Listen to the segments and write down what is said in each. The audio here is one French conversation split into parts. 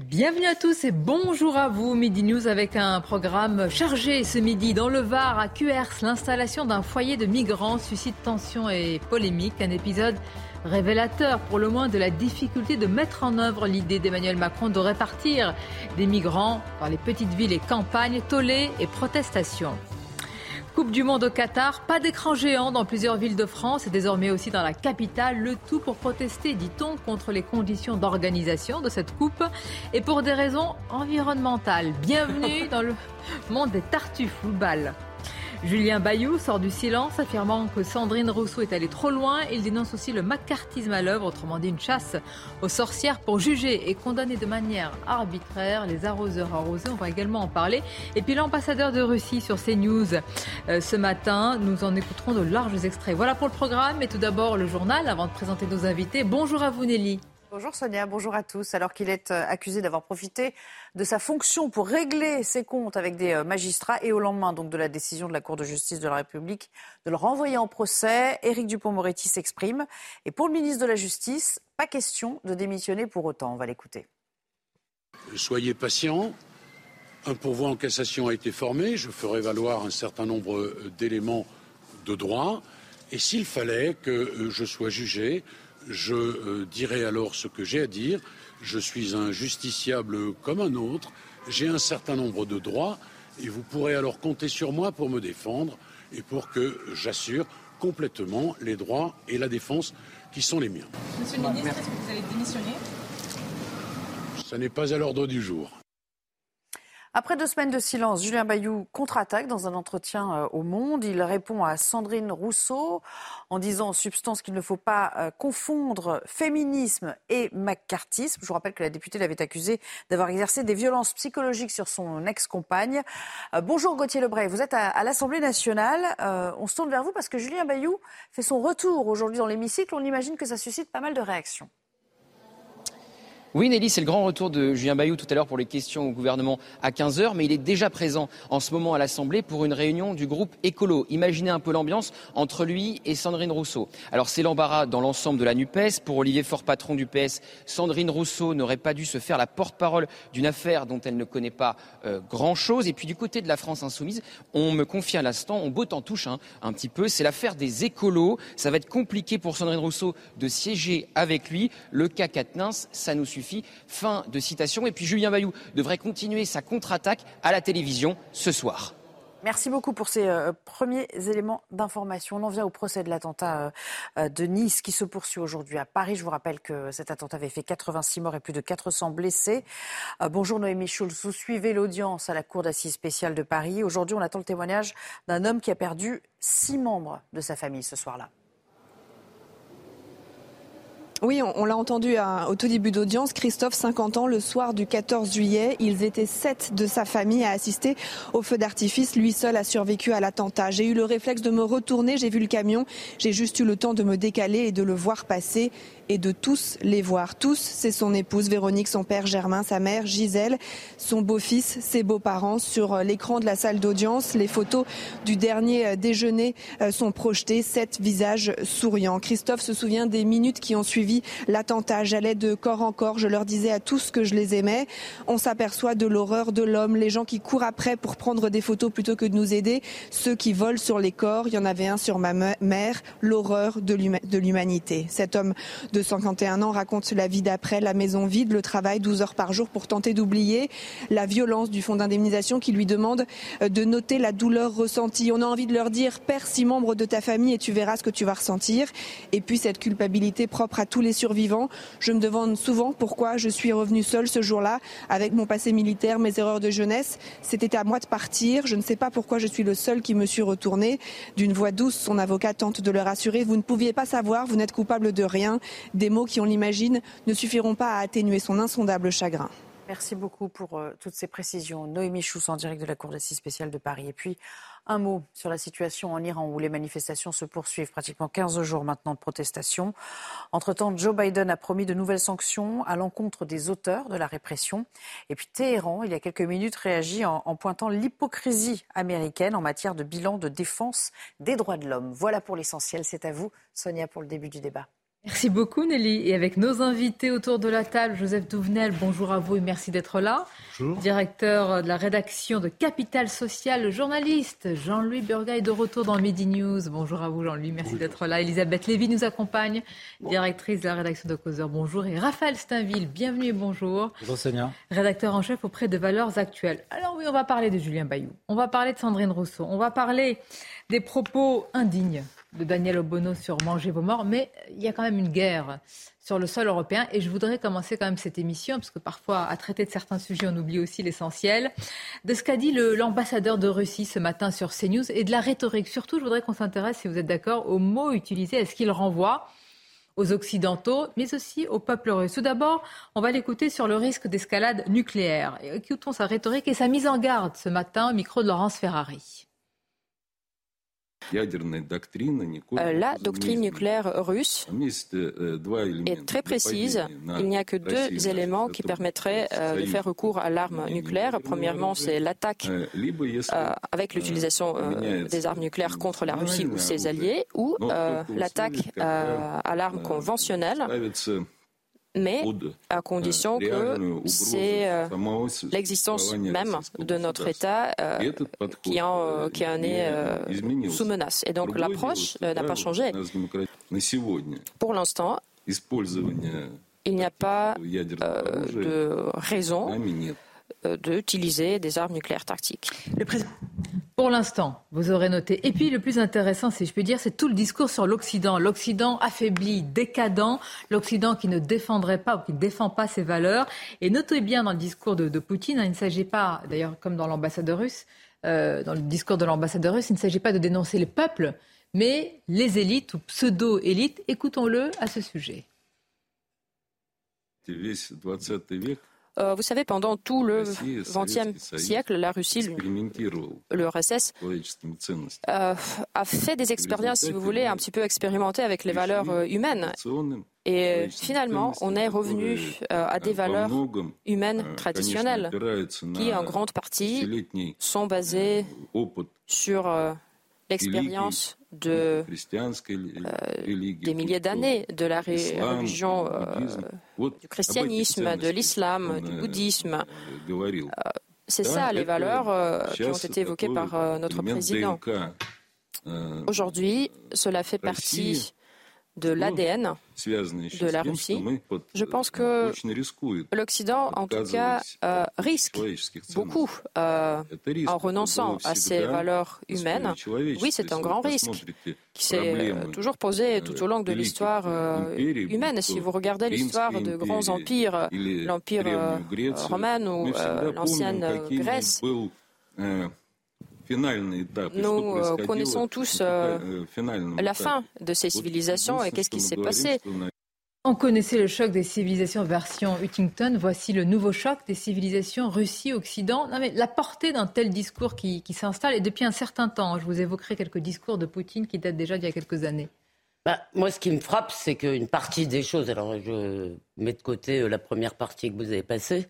Bienvenue à tous et bonjour à vous. Midi News avec un programme chargé ce midi dans le Var à QRS. L'installation d'un foyer de migrants suscite tension et polémique. Un épisode révélateur pour le moins de la difficulté de mettre en œuvre l'idée d'Emmanuel Macron de répartir des migrants dans les petites villes et campagnes, tollés et protestations. Coupe du Monde au Qatar, pas d'écran géant dans plusieurs villes de France et désormais aussi dans la capitale, le tout pour protester, dit-on, contre les conditions d'organisation de cette coupe et pour des raisons environnementales. Bienvenue dans le monde des tartuffes football. Julien Bayou sort du silence, affirmant que Sandrine Rousseau est allée trop loin. Il dénonce aussi le macartisme à l'œuvre, autrement dit une chasse aux sorcières pour juger et condamner de manière arbitraire les arroseurs arrosés. On va également en parler. Et puis l'ambassadeur de Russie sur CNews euh, ce matin, nous en écouterons de larges extraits. Voilà pour le programme. Et tout d'abord le journal avant de présenter nos invités. Bonjour à vous Nelly. Bonjour Sonia, bonjour à tous. Alors qu'il est euh, accusé d'avoir profité de sa fonction pour régler ses comptes avec des euh, magistrats et au lendemain donc de la décision de la Cour de justice de la République de le renvoyer en procès, Éric Dupont-Moretti s'exprime. Et pour le ministre de la Justice, pas question de démissionner pour autant. On va l'écouter. Soyez patient. Un pourvoi en cassation a été formé. Je ferai valoir un certain nombre euh, d'éléments de droit. Et s'il fallait que je sois jugé, je euh, dirai alors ce que j'ai à dire. Je suis un justiciable comme un autre. J'ai un certain nombre de droits et vous pourrez alors compter sur moi pour me défendre et pour que j'assure complètement les droits et la défense qui sont les miens. Monsieur le ministre, est-ce que vous allez démissionner Ça n'est pas à l'ordre du jour. Après deux semaines de silence, Julien Bayou contre-attaque dans un entretien euh, au Monde. Il répond à Sandrine Rousseau en disant en substance qu'il ne faut pas euh, confondre féminisme et macartisme. Je vous rappelle que la députée l'avait accusé d'avoir exercé des violences psychologiques sur son ex-compagne. Euh, bonjour Gauthier Lebray, vous êtes à, l'Assemblée nationale. on se tourne vers vous parce que Julien Bayou fait son retour aujourd'hui dans l'hémicycle. On imagine que ça suscite pas mal de réactions. Oui, Nelly, c'est le grand retour de Julien Bayou tout à l'heure pour les questions au gouvernement à 15h, mais il est déjà présent en ce moment à l'Assemblée pour une réunion du groupe Écolo. Imaginez un peu l'ambiance entre lui et Sandrine Rousseau. Alors c'est l'embarras dans l'ensemble de la NUPES. Pour Olivier Faure, patron du PS, Sandrine Rousseau n'aurait pas dû se faire la porte-parole d'une affaire dont elle ne connaît pas euh, grand-chose. Et puis du côté de la France insoumise, on me confie à l'instant, on botte en touche hein, un petit peu, c'est l'affaire des écolos. Ça va être compliqué pour Sandrine Rousseau de siéger avec lui. Le cas ça nous suffit. Fin de citation. Et puis Julien Bayou devrait continuer sa contre-attaque à la télévision ce soir. Merci beaucoup pour ces euh, premiers éléments d'information. On en vient au procès de l'attentat euh, de Nice qui se poursuit aujourd'hui à Paris. Je vous rappelle que cet attentat avait fait 86 morts et plus de 400 blessés. Euh, bonjour Noémie Schulz. Vous suivez l'audience à la Cour d'assises spéciale de Paris. Aujourd'hui, on attend le témoignage d'un homme qui a perdu six membres de sa famille ce soir-là. Oui, on, l'a entendu au tout début d'audience. Christophe, 50 ans, le soir du 14 juillet, ils étaient sept de sa famille à assister au feu d'artifice. Lui seul a survécu à l'attentat. J'ai eu le réflexe de me retourner, j'ai vu le camion, j'ai juste eu le temps de me décaler et de le voir passer et de tous les voir. Tous, c'est son épouse Véronique, son père Germain, sa mère Gisèle, son beau-fils, ses beaux-parents. Sur euh, l'écran de la salle d'audience, les photos du dernier euh, déjeuner euh, sont projetées, sept visages souriants. Christophe se souvient des minutes qui ont suivi l'attentat. J'allais de corps en corps, je leur disais à tous que je les aimais. On s'aperçoit de l'horreur de l'homme, les gens qui courent après pour prendre des photos plutôt que de nous aider, ceux qui volent sur les corps. Il y en avait un sur ma mère, l'horreur de l'humanité. Cet homme de 151 ans raconte la vie d'après, la maison vide, le travail 12 heures par jour pour tenter d'oublier la violence du fonds d'indemnisation qui lui demande euh, de noter la douleur ressentie. On a envie de leur dire perds six membres de ta famille et tu verras ce que tu vas ressentir. Et puis cette culpabilité propre à tous les survivants. Je me demande souvent pourquoi je suis revenue seule ce jour-là avec mon passé militaire, mes erreurs de jeunesse. C'était à moi de partir. Je ne sais pas pourquoi je suis le seul qui me suis retourné. D'une voix douce, son avocat tente de le rassurer. Vous ne pouviez pas savoir, vous n'êtes coupable de rien. Des mots qui, on l'imagine, ne suffiront pas à atténuer son insondable chagrin. Merci beaucoup pour euh, toutes ces précisions. Noémie Chouss en direct de la Cour d'assises spéciale de Paris. Et puis, un mot sur la situation en Iran où les manifestations se poursuivent, pratiquement 15 jours maintenant de protestation. Entre-temps, Joe Biden a promis de nouvelles sanctions à l'encontre des auteurs de la répression. Et puis Téhéran, il y a quelques minutes, réagit en, en pointant l'hypocrisie américaine en matière de bilan de défense des droits de l'homme. Voilà pour l'essentiel. C'est à vous, Sonia, pour le début du débat. Merci beaucoup Nelly. Et avec nos invités autour de la table, Joseph Douvenel, bonjour à vous et merci d'être là. Bonjour. Directeur de la rédaction de Capital Social, le journaliste Jean-Louis Burga est de retour dans Midi News. Bonjour à vous Jean-Louis, merci d'être là. Elisabeth Lévy nous accompagne, directrice de la rédaction de Causeur. Bonjour. Et Raphaël Steinville, bienvenue et bonjour. Bonjour Sonia. Rédacteur en chef auprès de Valeurs Actuelles. Alors oui, on va parler de Julien Bayou, on va parler de Sandrine Rousseau, on va parler des propos indignes de Daniel Obono sur Manger vos morts, mais il y a quand même une guerre sur le sol européen. Et je voudrais commencer quand même cette émission, parce que parfois, à traiter de certains sujets, on oublie aussi l'essentiel, de ce qu'a dit l'ambassadeur de Russie ce matin sur CNews et de la rhétorique. Surtout, je voudrais qu'on s'intéresse, si vous êtes d'accord, aux mots utilisés. Est-ce qu'il renvoie aux Occidentaux, mais aussi au peuple russe. Tout d'abord, on va l'écouter sur le risque d'escalade nucléaire. Écoutons sa rhétorique et sa mise en garde ce matin au micro de Laurence Ferrari. La doctrine nucléaire russe est très précise. Il n'y a que deux éléments qui permettraient euh, de faire recours à l'arme nucléaire. Premièrement, c'est l'attaque euh, avec l'utilisation des armes nucléaires contre la Russie ou ses alliés, ou l'attaque à l'arme conventionnelle mais à condition que c'est euh, l'existence même de notre État euh, qui, en, qui en est euh, sous menace. Et donc l'approche n'a pas changé. Pour l'instant, il n'y a pas de raison d'utiliser des armes nucléaires tactiques. Pour l'instant, vous aurez noté. Et puis le plus intéressant, si je peux dire, c'est tout le discours sur l'Occident. L'Occident affaibli, décadent, l'Occident qui ne défendrait pas ou qui ne défend pas ses valeurs. Et notez bien dans le discours de, Poutine, hein, il ne s'agit pas, d'ailleurs comme dans l'ambassadeur russe, euh, dans le discours de l'ambassadeur russe, il ne s'agit pas de dénoncer les peuples, mais les élites ou pseudo-élites. Écoutons-le à ce sujet. Euh, vous savez, pendant tout le XXe siècle, la Russie, l'URSS, euh, a fait des expériences, si vous voulez, un petit peu expérimentées avec les valeurs euh, humaines. Et finalement, on est revenu à des valeurs humaines traditionnelles qui, en grande partie, sont basées sur l'expérience de, euh, des milliers d'années de la religion euh, du christianisme, de l'islam, du bouddhisme. Euh, c'est ça les valeurs qui ont été évoquées par notre président. Aujourd'hui, cela fait partie de l'ADN de la Russie. Je pense que l'Occident, en tout cas, euh, risque beaucoup euh, en renonçant à ses valeurs humaines. Oui, c'est un grand risque qui s'est euh, toujours posé tout au long de l'histoire humaine. Si vous regardez l'histoire de grands empires, l'Empire romain ou l'ancienne Grèce, nous euh, connaissons tous euh, la fin de ces civilisations et qu'est-ce qui s'est passé. On connaissait le choc des civilisations version Huntington. Voici le nouveau choc des civilisations Russie-Occident. Non, mais la portée d'un tel discours qui, s'installe est depuis un certain temps. Je vous évoquerai quelques discours de Poutine qui datent déjà d'il y a quelques années. Bah, moi, ce qui me frappe, c'est qu'une partie des choses, alors je mets de côté euh, la première partie que vous avez passée,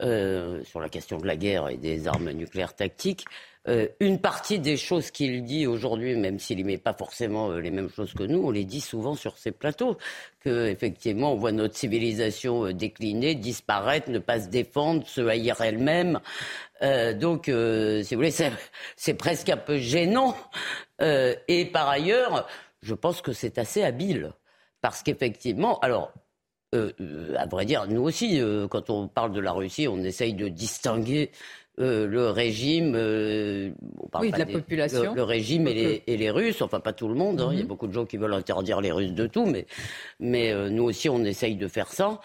sur la question de la guerre et des armes nucléaires tactiques, euh, une partie des choses qu'il dit aujourd'hui, même s'il n'y met pas forcément euh, les mêmes choses que nous, on les dit souvent sur ces plateaux. Que effectivement, on voit notre civilisation euh, décliner, disparaître, ne pas se défendre, se haïr elle-même. donc, si vous voulez, c'est presque un peu gênant. et par ailleurs, je pense que c'est assez habile. Parce qu'effectivement, alors, à vrai dire, nous aussi, quand on parle de la Russie, on essaye de distinguer euh, le régime, euh, oui, de la population, le, régime et les, Russes, enfin pas tout le monde. Hein. Il y a mhm. beaucoup de gens qui veulent interdire les Russes de tout, mais, mais euh, nous aussi on essaye de faire ça.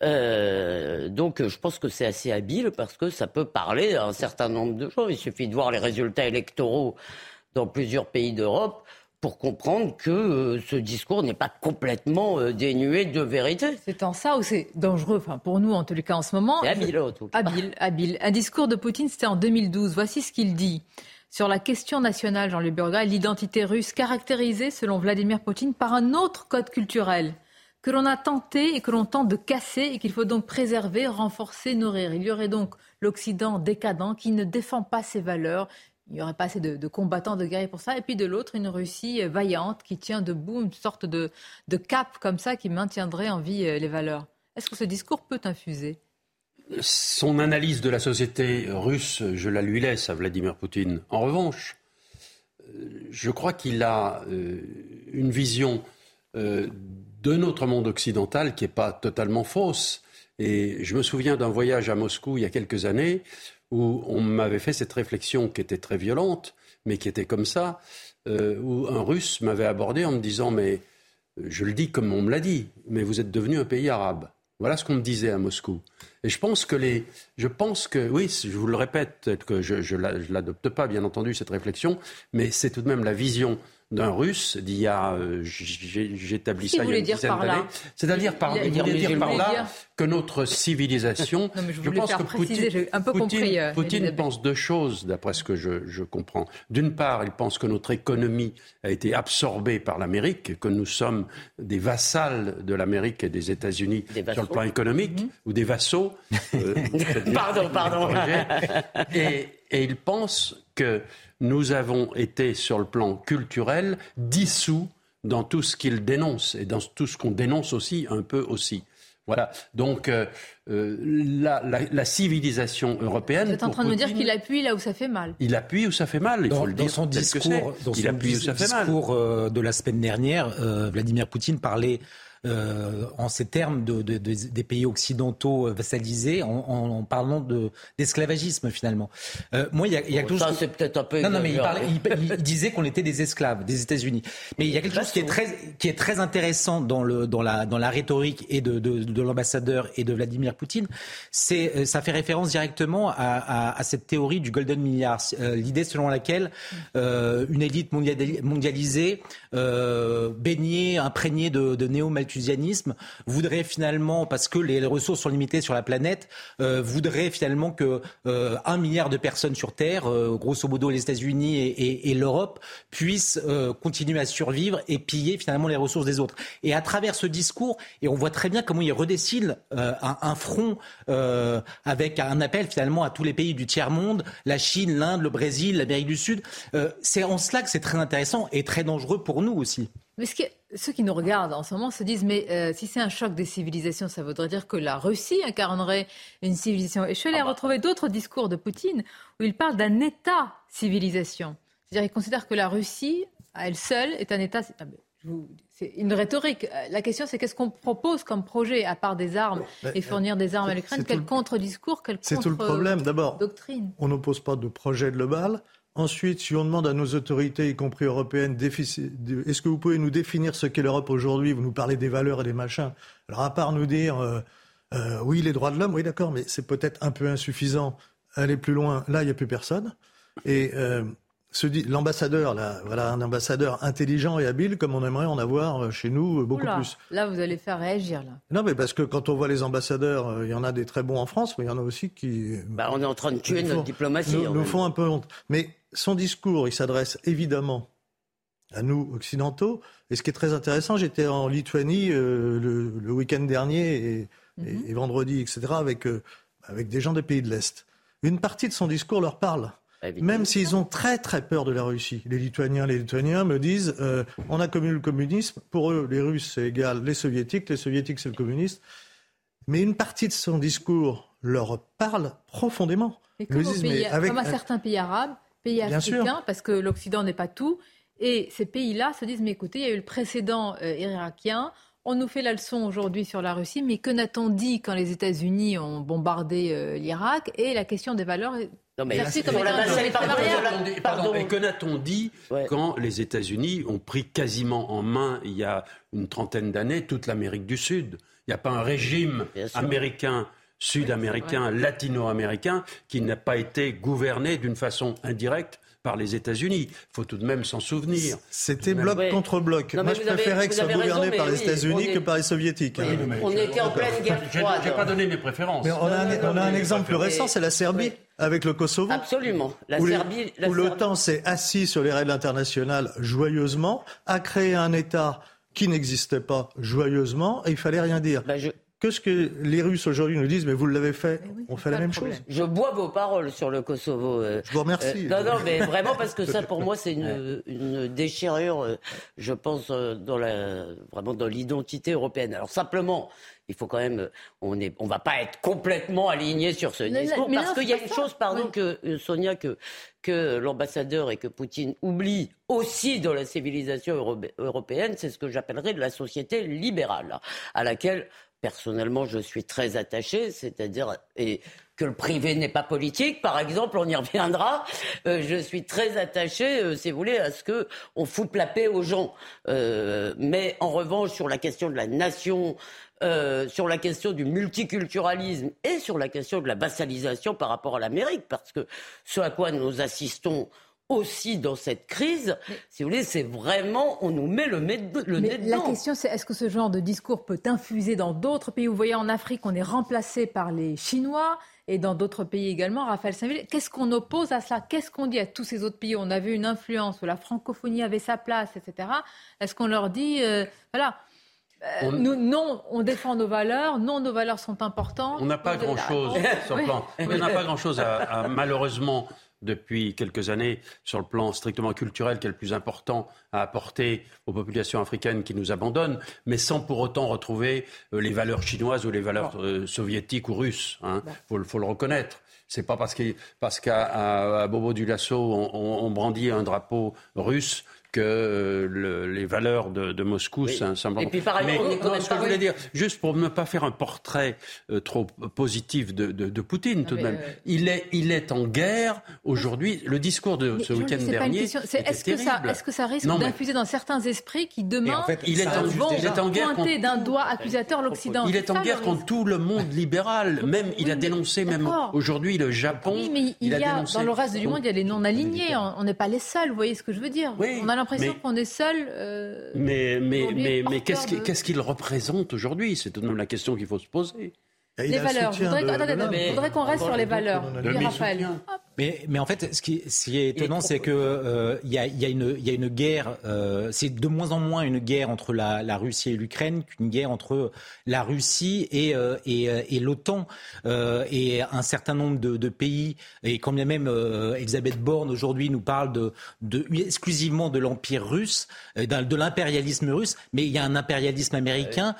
donc je pense que c'est assez habile parce que ça peut parler à un certain nombre de gens. Il suffit de voir les résultats électoraux dans plusieurs pays d'Europe pour comprendre que euh, ce discours n'est pas complètement euh, dénué de vérité. C'est en ça ou c'est dangereux, enfin pour nous en tout cas en ce moment. C'est habile en tout cas. Habile, habile. Un discours de Poutine, c'était en 2012. Voici ce qu'il dit. Sur la question nationale, Jean-Luc Burga, l'identité russe caractérisée, selon Vladimir Poutine, par un autre code culturel que l'on a tenté et que l'on tente de casser et qu'il faut donc préserver, renforcer, nourrir. Il y aurait donc l'Occident décadent qui ne défend pas ses valeurs, il n'y aurait pas assez de, combattants, de guerriers pour ça. Et puis de l'autre, une Russie vaillante qui tient debout, une sorte de, cap comme ça qui maintiendrait en vie euh, les valeurs. Est-ce que ce discours peut infuser? Son analyse de la société russe, je la lui laisse à Vladimir Poutine. En revanche, euh, je crois qu'il a euh, une vision de notre monde occidental qui n'est pas totalement fausse. Et je me souviens d'un voyage à Moscou il y a quelques années où on m'avait fait cette réflexion qui était très violente, mais qui était comme ça, euh, où un Russe m'avait abordé en me disant Mais euh, je le dis comme on me l'a dit, mais vous êtes devenu un pays arabe. Voilà ce qu'on me disait à Moscou. Et je pense que les, je pense que, oui, je vous le répète, que je, je l'adopte pas, bien entendu, cette réflexion, mais c'est tout de même la vision d'un russe d'il y a, euh, j'établis ça il y a une dizaine d'années. C'est-à-dire par, dire par là que notre civilisation, je, pense que Poutine, un peu compris, euh, Poutine pense deux choses, d'après ce que je, je comprends. D'une part, il pense que notre économie a été absorbée par l'Amérique, que nous sommes des vassals de l'Amérique et des États-Unis sur le plan économique, mhm. ou des vassaux. Euh, pardon, pardon. et, et il pense que nous avons été, sur le plan culturel, dissous dans tout ce qu'il dénonce et dans tout ce qu'on dénonce aussi, un peu aussi. Voilà. Donc, euh, euh, la, civilisation européenne. Vous êtes en train de me dire qu'il appuie là où ça fait mal. Il appuie où ça fait mal. Il dans, faut le dire. Dans son discours, dans son discours euh, de la semaine dernière, Vladimir Poutine parlait euh, en ces termes de, de, de, des pays occidentaux euh, vassalisés, en, en parlant d'esclavagisme finalement. Euh, moi, il y a, il y a quelque chose. c'est peut-être un peu. Non, non, mais il, parlait, il, disait qu'on était des esclaves des États-Unis. Mais il y a quelque chose qui est très, qui est très intéressant dans le, dans la, dans la rhétorique et de, de, de l'ambassadeur et de Vladimir Poutine. C'est, ça fait référence directement à, à, à cette théorie du golden milliard, l'idée selon laquelle une élite mondialisée, baignée, imprégnée de, de néo voudrait finalement, parce que les ressources sont limitées sur la planète, euh, voudrait finalement que euh, un milliard de personnes sur Terre, euh, grosso modo les États-Unis et, l'Europe, puissent continuer à survivre et piller finalement les ressources des autres. Et à travers ce discours, et on voit très bien comment il redessine un, front avec un appel finalement à tous les pays du tiers monde, la Chine, l'Inde, le Brésil, l'Amérique du Sud. c'est en cela que c'est très intéressant et très dangereux pour nous aussi. Ceux qui nous regardent en ce moment se disent mais euh, si c'est un choc des civilisations, ça voudrait dire que la Russie incarnerait une civilisation. Et je suis allée ah bah. retrouver d'autres discours de Poutine où il parle d'un État civilisation. C'est-à-dire qu'il considère que la Russie, à elle seule, est un État. Ah c'est une rhétorique. La question, c'est qu'est-ce qu'on propose comme projet, à part des armes et fournir des armes à l'Ukraine? Quel contre-discours, quel contre-doctrine C'est tout le problème. D'abord, on n'oppose pas de projet global. Ensuite, si on demande à nos autorités, y compris européennes, est-ce que vous pouvez nous définir ce qu'est l'Europe aujourd'hui? Vous nous parlez des valeurs et des machins. Alors, à part nous dire, euh, euh, oui, les droits de l'homme, oui, d'accord, mais c'est peut-être un peu insuffisant. Aller plus loin, là, il n'y a plus personne. Et euh, l'ambassadeur, là, voilà, un ambassadeur intelligent et habile, comme on aimerait en avoir chez nous beaucoup plus. Là, vous allez faire réagir, là. Non, mais parce que quand on voit les ambassadeurs, il y en a des très bons en France, mais il y en a aussi qui. Bah, on est en train de tuer notre diplomatie. Nous, nous font un peu honte. Mais son discours, il s'adresse évidemment à nous occidentaux. Et ce qui est très intéressant, j'étais en Lituanie euh, le, week-end dernier mhm. et, vendredi, etc., avec, euh, avec des gens des pays de l'Est. Une partie de son discours leur parle. Même s'ils ont très très peur de la Russie. Les Lituaniens, les Lituaniens me disent euh, on a connu le communisme. Pour eux, les Russes, c'est égal les Soviétiques. Les Soviétiques, c'est le communiste. Mais une partie de son discours leur parle profondément. Et comme, comme à certains pays arabes, pays africains, parce que l'Occident n'est pas tout. Et ces pays-là se disent, mais écoutez, il y a eu le précédent euh, irakien, on nous fait la leçon aujourd'hui sur la Russie, mais que n'a-t-on dit quand les États-Unis ont bombardé euh, l'Irak? Et la question des valeurs est non, mais comme pardon, Et que n'a-t-on dit quand les États-Unis ont pris quasiment en main, il y a une trentaine d'années, toute l'Amérique du Sud? Il n'y a pas un régime américain sud-américain, latino-américain, qui n'a pas été gouverné d'une façon indirecte par les États-Unis. Il faut tout de même s'en souvenir. C'était bloc contre bloc. Moi, je préférais que ce soit gouverné par les États-unis que par les Soviétiques. Hein. on était en pleine guerre froide. Je n'ai pas donné mes préférences. Mais on a un, on a un exemple plus récent, c'est la Serbie avec le Kosovo. Absolument. La où Serbie, où l'OTAN s'est assis sur les règles internationales joyeusement, a créé un État qui n'existait pas joyeusement et il fallait rien dire. Bah, Qu'est-ce que les Russes aujourd'hui nous disent Mais vous l'avez fait, on fait la même chose. Je bois vos paroles sur le Kosovo. Euh, je vous remercie. Euh, non, non, mais vraiment parce que ça, pour moi, c'est une, une, déchirure, euh, je pense, dans la, vraiment dans l'identité européenne. Alors simplement, il faut quand même, on ne on va pas être complètement aligné sur ce discours, parce qu'il y a une chose, pardon, que Sonia, que, que l'ambassadeur et que Poutine oublient aussi dans la civilisation européenne, c'est ce que j'appellerais de la société libérale, à laquelle personnellement, je suis très attaché, c'est-à-dire et que le privé n'est pas politique, par exemple, on y reviendra. Euh, je suis très attaché, euh, si vous voulez, à ce que on foute la paix aux gens. Euh, mais en revanche, sur la question de la nation, sur la question du multiculturalisme et sur la question de la vassalisation par rapport à l'Amérique, parce que ce à quoi nous assistons aussi dans cette crise, si vous voulez, c'est vraiment, on nous met le, nez dedans. La question, c'est est-ce que ce genre de discours peut infuser dans d'autres pays? Vous voyez, en Afrique, on est remplacé par les Chinois et dans d'autres pays également. Raphaël Saint-Ville, qu'est-ce qu'on oppose à cela? Qu'est-ce qu'on dit à tous ces autres pays? On a vu une influence où la francophonie avait sa place, etc. Est-ce qu'on leur dit, euh, voilà, euh, Nous, non, on défend nos valeurs. Non, nos valeurs sont importantes. On n'a pas grand-chose sur le plan. On n'a pas grand-chose à, malheureusement depuis quelques années sur le plan strictement culturel qui est le plus important à apporter aux populations africaines qui nous abandonnent, mais sans pour autant retrouver euh, les valeurs chinoises ou les valeurs euh, soviétiques ou russes. Il hein. faut, le reconnaître. C'est pas parce qu'à parce qu'à Bobo du Lasso on, brandit un drapeau russe que euh, les valeurs de, Moscou oui. Et puis par ailleurs, Mais, ce que je voulais dire, juste pour ne pas faire un portrait euh, trop positif de, Poutine, tout de même, il, est, il est en guerre aujourd'hui. Le discours de ce week-end dernier. Est-ce que, ça, est que ça risque d'infuser dans certains esprits qui demain en fait, il est en, vont il est en guerre pointer d'un doigt accusateur l'Occident Il est en guerre contre tout le monde libéral. Même, il a dénoncé même aujourd'hui le Japon. Oui, mais il, y a, dans le reste du monde, il y a les non-alignés. On n'est pas les seuls, vous voyez ce que je veux dire l'impression qu'on est seul. Euh, mais mais, mais, mais qu'est-ce qu'il représente aujourd'hui? C'est tout de même la question qu'il faut se poser. Les valeurs. Je voudrais, qu'on reste sur les valeurs. Raphaël. Mais, mais en fait, ce qui, ce qui est étonnant, c'est que euh, y, a, y, a une, y a une guerre. Euh, c'est de moins en moins une guerre entre la, la Russie et l'Ukraine qu'une guerre entre la Russie et, euh, et, et l'OTAN et un certain nombre de, de, pays. Et quand bien même Elisabeth Borne aujourd'hui nous parle de, de exclusivement de l'empire russe, de l'impérialisme russe, mais il y a un impérialisme américain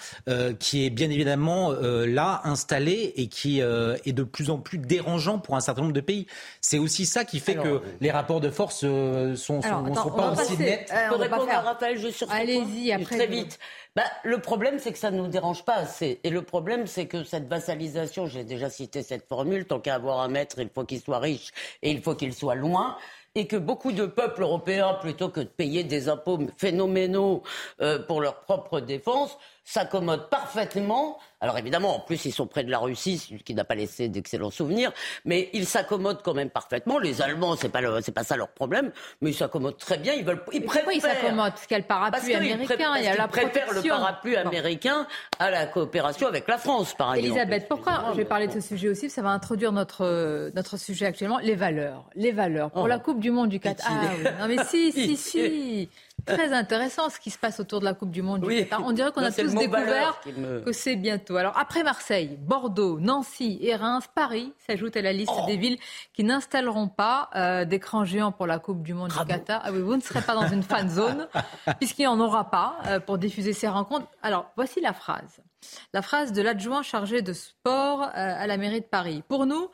qui est bien évidemment là installé et qui est de plus en plus dérangeant pour un certain nombre de pays. C'est aussi ça qui fait que les rapports de force euh, sont, sont, sont pas aussi nets. Euh, on répondre à Raphaël juste sur Allez-y, après. Très vite. Bah, le problème, c'est que ça ne nous dérange pas assez. Et le problème, c'est que cette vassalisation, j'ai déjà cité cette formule, tant qu'à avoir un maître, il faut qu'il soit riche et il faut qu'il soit loin et que beaucoup de peuples européens, plutôt que de payer des impôts phénoménaux euh, pour leur propre défense, s'accommodent parfaitement. Alors évidemment, en plus, ils sont près de la Russie, ce qui n'a pas laissé d'excellents souvenirs, mais ils s'accommodent quand même parfaitement. Les Allemands, c'est pas c'est pas ça leur problème, mais ils s'accommodent très bien. Ils veulent, ils préfèrent. ils s'accommodent? Parce qu'il y a le parapluie américain, il y a la préfèrent le parapluie américain à la coopération avec la France, par exemple. Elisabeth, pourquoi? Je vais parler de ce sujet aussi Ça va introduire notre notre sujet actuellement, les valeurs, les valeurs pour oh. la Coupe du Monde du Qatar. Ah, oui. Non mais si, si, si. Très intéressant ce qui se passe autour de la Coupe du Monde du Qatar. On dirait qu'on a tous découvert que c'est bientôt. Alors après Marseille, Bordeaux, Nancy et Reims, Paris s'ajoutent à la liste oh. des villes qui n'installeront pas euh, d'écran géant pour la Coupe du Monde du Qatar. Ah oui, vous ne serez pas dans une fan zone puisqu'il n'y en aura pas euh, pour diffuser ces rencontres. Alors voici la phrase. La phrase de l'adjoint chargé de sport euh, à la mairie de Paris. Pour nous,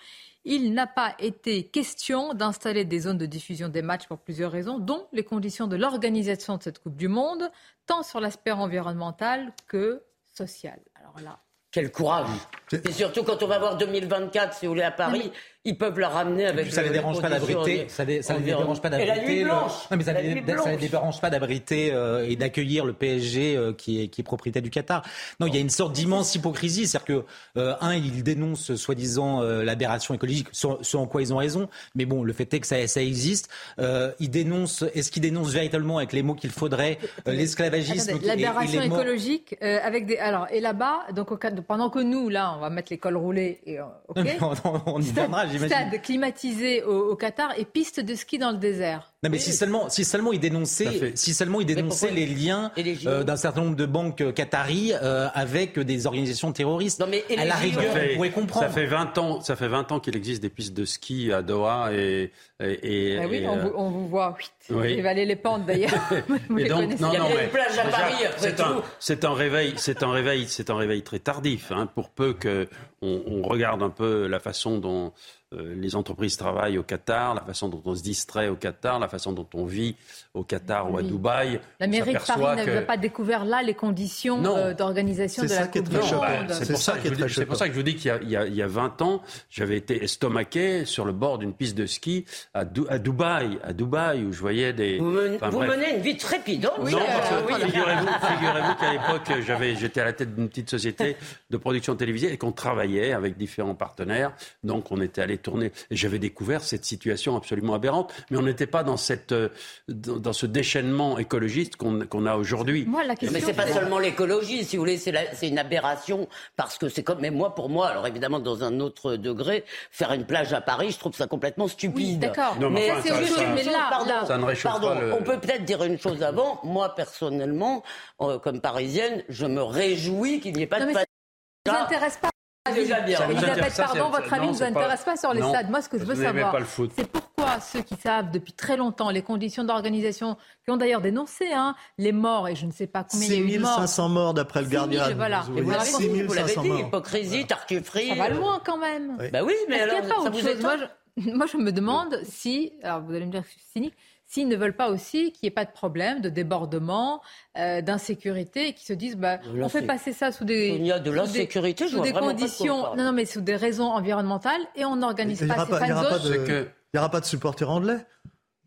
il n'a pas été question d'installer des zones de diffusion des matchs pour plusieurs raisons, dont les conditions de l'organisation de cette Coupe du Monde, tant sur l'aspect environnemental que social. Alors là. Quel courage Et surtout quand on va voir 2024, si vous voulez, à Paris, ils peuvent la ramener avec. ça ne les dérange pas d'abriter. Ça, ne les dérange pas d'abriter. Et la nuit blanche. Non, mais ça ne les dérange pas d'abriter euh, et d'accueillir le PSG euh, qui, est, qui est propriétaire du Qatar. Non, il y a une sorte d'immense hypocrisie, c'est-à-dire que euh, un, ils dénoncent soi-disant l'aberration écologique, ce en quoi ils ont raison. Mais bon, le fait est que ça, ça existe. ils dénoncent. Est-ce qu'ils dénoncent véritablement avec les mots qu'il faudrait l'esclavagisme L'aberration écologique avec des. Alors et là-bas, donc pendant que nous là, on va mettre l'école roulée et on, on, y viendra. Stade climatisé au, Qatar et piste de ski dans le désert. Non, mais si seulement, si seulement ils dénonçaient, si seulement ils dénonçaient les liens euh, d'un certain nombre de banques euh, qataries euh, avec des organisations terroristes. Non, mais à la rigueur, on pourrait comprendre. Ça fait 20 ans, ça fait 20 ans qu'il existe des pistes de ski à Doha et. et, ah oui, on, vous, on, vous, voit. Oui. aller les pentes d'ailleurs. et donc, non, non, mais c'est un, réveil, c'est un réveil, c'est un réveil très tardif. Hein, pour peu que on, on regarde un peu la façon dont euh, les entreprises travaillent au Qatar, la façon dont on se distrait au Qatar, la façon dont on vit au Qatar ou à Dubaï. La mairie de Paris n'avait pas découvert là les conditions euh, d'organisation de la Coupe du Monde. C'est pour, ça que je vous dis qu'il y, y, a 20 ans, j'avais été estomaqué sur le bord d'une piste de ski à, Dubaï, à Dubaï, où je voyais des... Vous, menez une vie trépidante. Oui, non, euh, figurez-vous qu'à l'époque, j'étais à la tête d'une petite société de production télévisée et qu'on travaillait avec différents partenaires. Donc on était allé tourner. Et j'avais découvert cette situation absolument aberrante. Mais on n'était pas dans, cette, euh, dans, ce déchaînement écologiste qu'on a aujourd'hui. Mais c'est pas seulement l'écologie, si vous voulez, c'est une aberration parce que c'est comme. Mais moi, pour moi, alors évidemment, dans un autre degré, faire une plage à Paris, je trouve ça complètement stupide. D'accord. Mais, c'est mais là, pardon, ça ne pardon on peut peut-être dire une chose avant. Moi, personnellement, euh, comme parisienne, je me réjouis qu'il n'y ait pas de. Ça ne intéresse pas déjà bien. Elisabeth, pardon, votre avis ne nous intéresse pas sur les stades. Moi, ce que je veux savoir, c'est pourquoi ceux qui savent depuis très longtemps les conditions d'organisation, qui ont d'ailleurs dénoncé hein, les morts, et je ne sais pas combien il y a eu de morts. 6500 morts d'après le Guardian. Voilà. Vous, vous l'avez dit, hypocrisie, tartufferie. Ça va loin quand même. Bah oui, mais alors, ça vous moi, je, moi, je me demande si, alors vous allez me dire que je suis cynique, s'ils ne veulent pas aussi qu'il n'y ait pas de problème de débordement, euh, d'insécurité, et qu'ils se disent bah, on fait passer ça sous des, il y a de l'insécurité, sous des, conditions, non, non, mais sous des raisons environnementales, et on n'organise pas ces fan zones. Il n'y aura pas de supporters anglais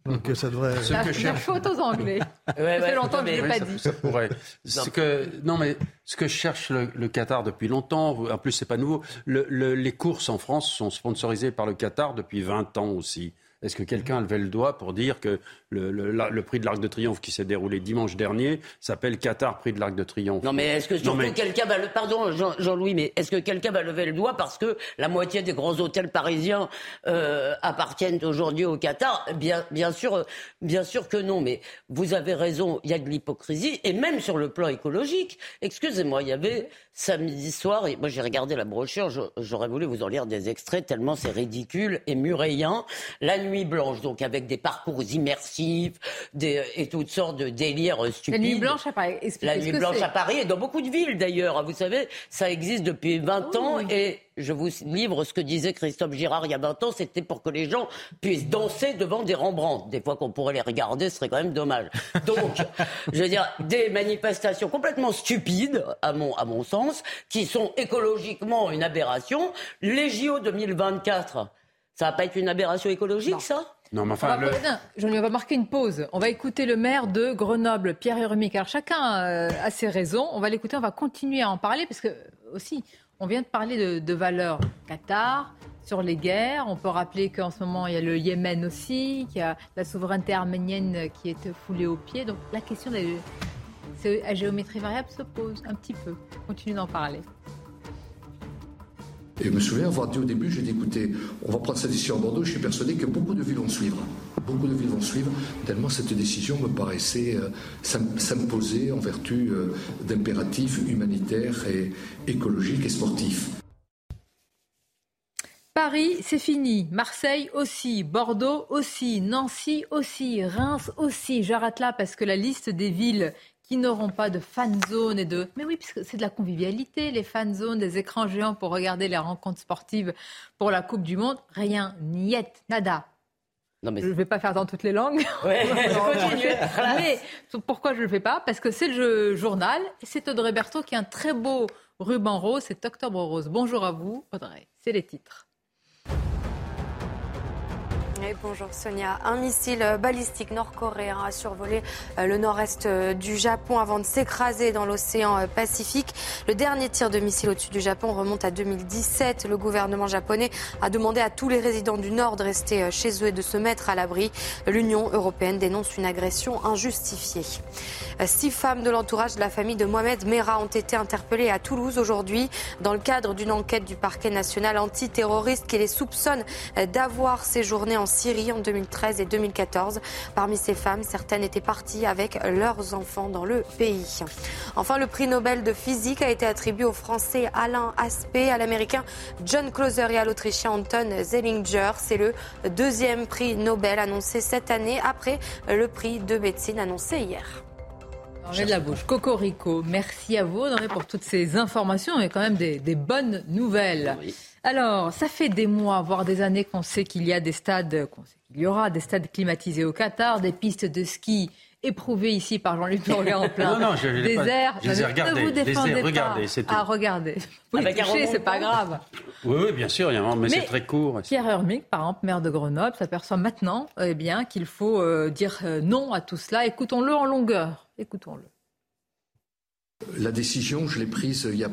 donc ça devrait. Ce que cherche... faute aux Anglais. ça fait longtemps que je ne l'ai pas dit. Ça pourrait. Ce que non mais ce que cherche le, Qatar depuis longtemps, en plus c'est pas nouveau. Le, les courses en France sont sponsorisées par le Qatar depuis 20 ans aussi. Est-ce que quelqu'un levé le doigt pour dire que le, prix de l'Arc de Triomphe qui s'est déroulé dimanche dernier s'appelle Qatar Prix de l'Arc de Triomphe Non, mais est-ce que surtout quelqu'un va le... Pardon, Jean-Louis, mais est-ce que quelqu'un va lever le doigt parce que la moitié des grands hôtels parisiens euh, appartiennent aujourd'hui au Qatar? Bien, bien, sûr, bien sûr que non, mais vous avez raison, il y a de l'hypocrisie, et même sur le plan écologique. Excusez-moi, il y avait samedi soir, et moi j'ai regardé la brochure, j'aurais voulu vous en lire des extraits tellement c'est ridicule et murayant. La nuit blanche, donc avec des parcours immersifs des, et toutes sortes de délires stupides. La nuit blanche à Paris. La nuit blanche à Paris et dans beaucoup de villes d'ailleurs. Vous savez, ça existe depuis 20 ans et je vous livre ce que disait Christophe Girard il y a 20 ans, c'était pour que les gens puissent danser devant des Rembrandt. Des fois qu'on pourrait les regarder, ce serait quand même dommage. Donc, je veux dire, des manifestations complètement stupides, à mon, à mon sens, qui sont écologiquement une aberration. Les JO 2024, ça va pas être une aberration écologique, ça? Non, mais enfin, Je vais marquer une pause. On va écouter le maire de Grenoble, Pierre Urmic. Alors chacun euh, a ses raisons. On va l'écouter, on va continuer à en parler parce que aussi, on vient de parler de, valeurs Qatar, sur les guerres. On peut rappeler qu'en ce moment, il y a le Yémen aussi, qu'il y a la souveraineté arménienne qui est foulée aux pieds. Donc la question de la géométrie variable se pose un petit peu. Continue d'en parler. Et je me souviens avoir dit au début, j'ai dit écoutez, on va prendre cette décision à Bordeaux, je suis persuadé que beaucoup de villes vont suivre. Beaucoup de villes vont suivre, tellement cette décision me paraissait euh, s'imposer en vertu euh, d'impératifs humanitaires et écologiques et sportifs. Paris, c'est fini. Marseille aussi. Bordeaux aussi. Nancy aussi. Reims aussi. J'arrête là parce que la liste des villes qui n'auront pas de fan zone et de. Mais oui, puisque c'est de la convivialité, les fan zones, des écrans géants pour regarder les rencontres sportives pour la Coupe du Monde. Rien, niet, nada. Non mais... Je ne vais pas faire dans toutes les langues. Ouais, mais pourquoi je ne le fais pas? Parce que c'est le journal et c'est Audrey Berthaud qui a un très beau ruban rose, c'est Octobre Rose. Bonjour à vous, Audrey. C'est les titres. Bonjour Sonia. Un missile balistique nord-coréen a survolé euh, le nord-est euh, du Japon avant de s'écraser dans l'océan euh, Pacifique. Le dernier tir de missile au-dessus du Japon remonte à 2017. Le gouvernement japonais a demandé à tous les résidents du Nord de rester chez eux et de se mettre à l'abri. L'Union européenne dénonce une agression injustifiée. Six femmes de l'entourage de la famille de Mohamed Merah ont été interpellées à Toulouse aujourd'hui dans le cadre d'une enquête du parquet national antiterroriste qui les soupçonne d'avoir séjourné en Syrie en 2013 et 2014. Parmi ces femmes, certaines étaient parties avec leurs enfants dans le pays. Enfin, le prix Nobel de physique a été attribué au Français Alain Aspect, à l'Américain John Closer et à l'Autrichien Anton Zellinger. C'est le deuxième prix Nobel annoncé cette année après le prix de médecine annoncé hier. de la bouche. Cocorico, merci à vous pour toutes ces informations et quand même des, bonnes nouvelles. Alors, ça fait des mois, voire des années qu'on sait qu'il y a des stades, qu'on sait qu'il y aura des stades climatisés au Qatar, des pistes de ski éprouvées ici par Jean-Luc Bourget en plein non, non, je, désert. Je les ai regardés, ne vous défendez. Ah, regardez. Vous Avec c'est pas grave. Oui, oui, bien sûr, mais, c'est très court. Pierre Hermic, par exemple, maire de Grenoble, s'aperçoit maintenant eh bien, qu'il faut euh, dire euh, non à tout cela. Écoutons-le en longueur. Écoutons-le. La décision, je l'ai prise il y a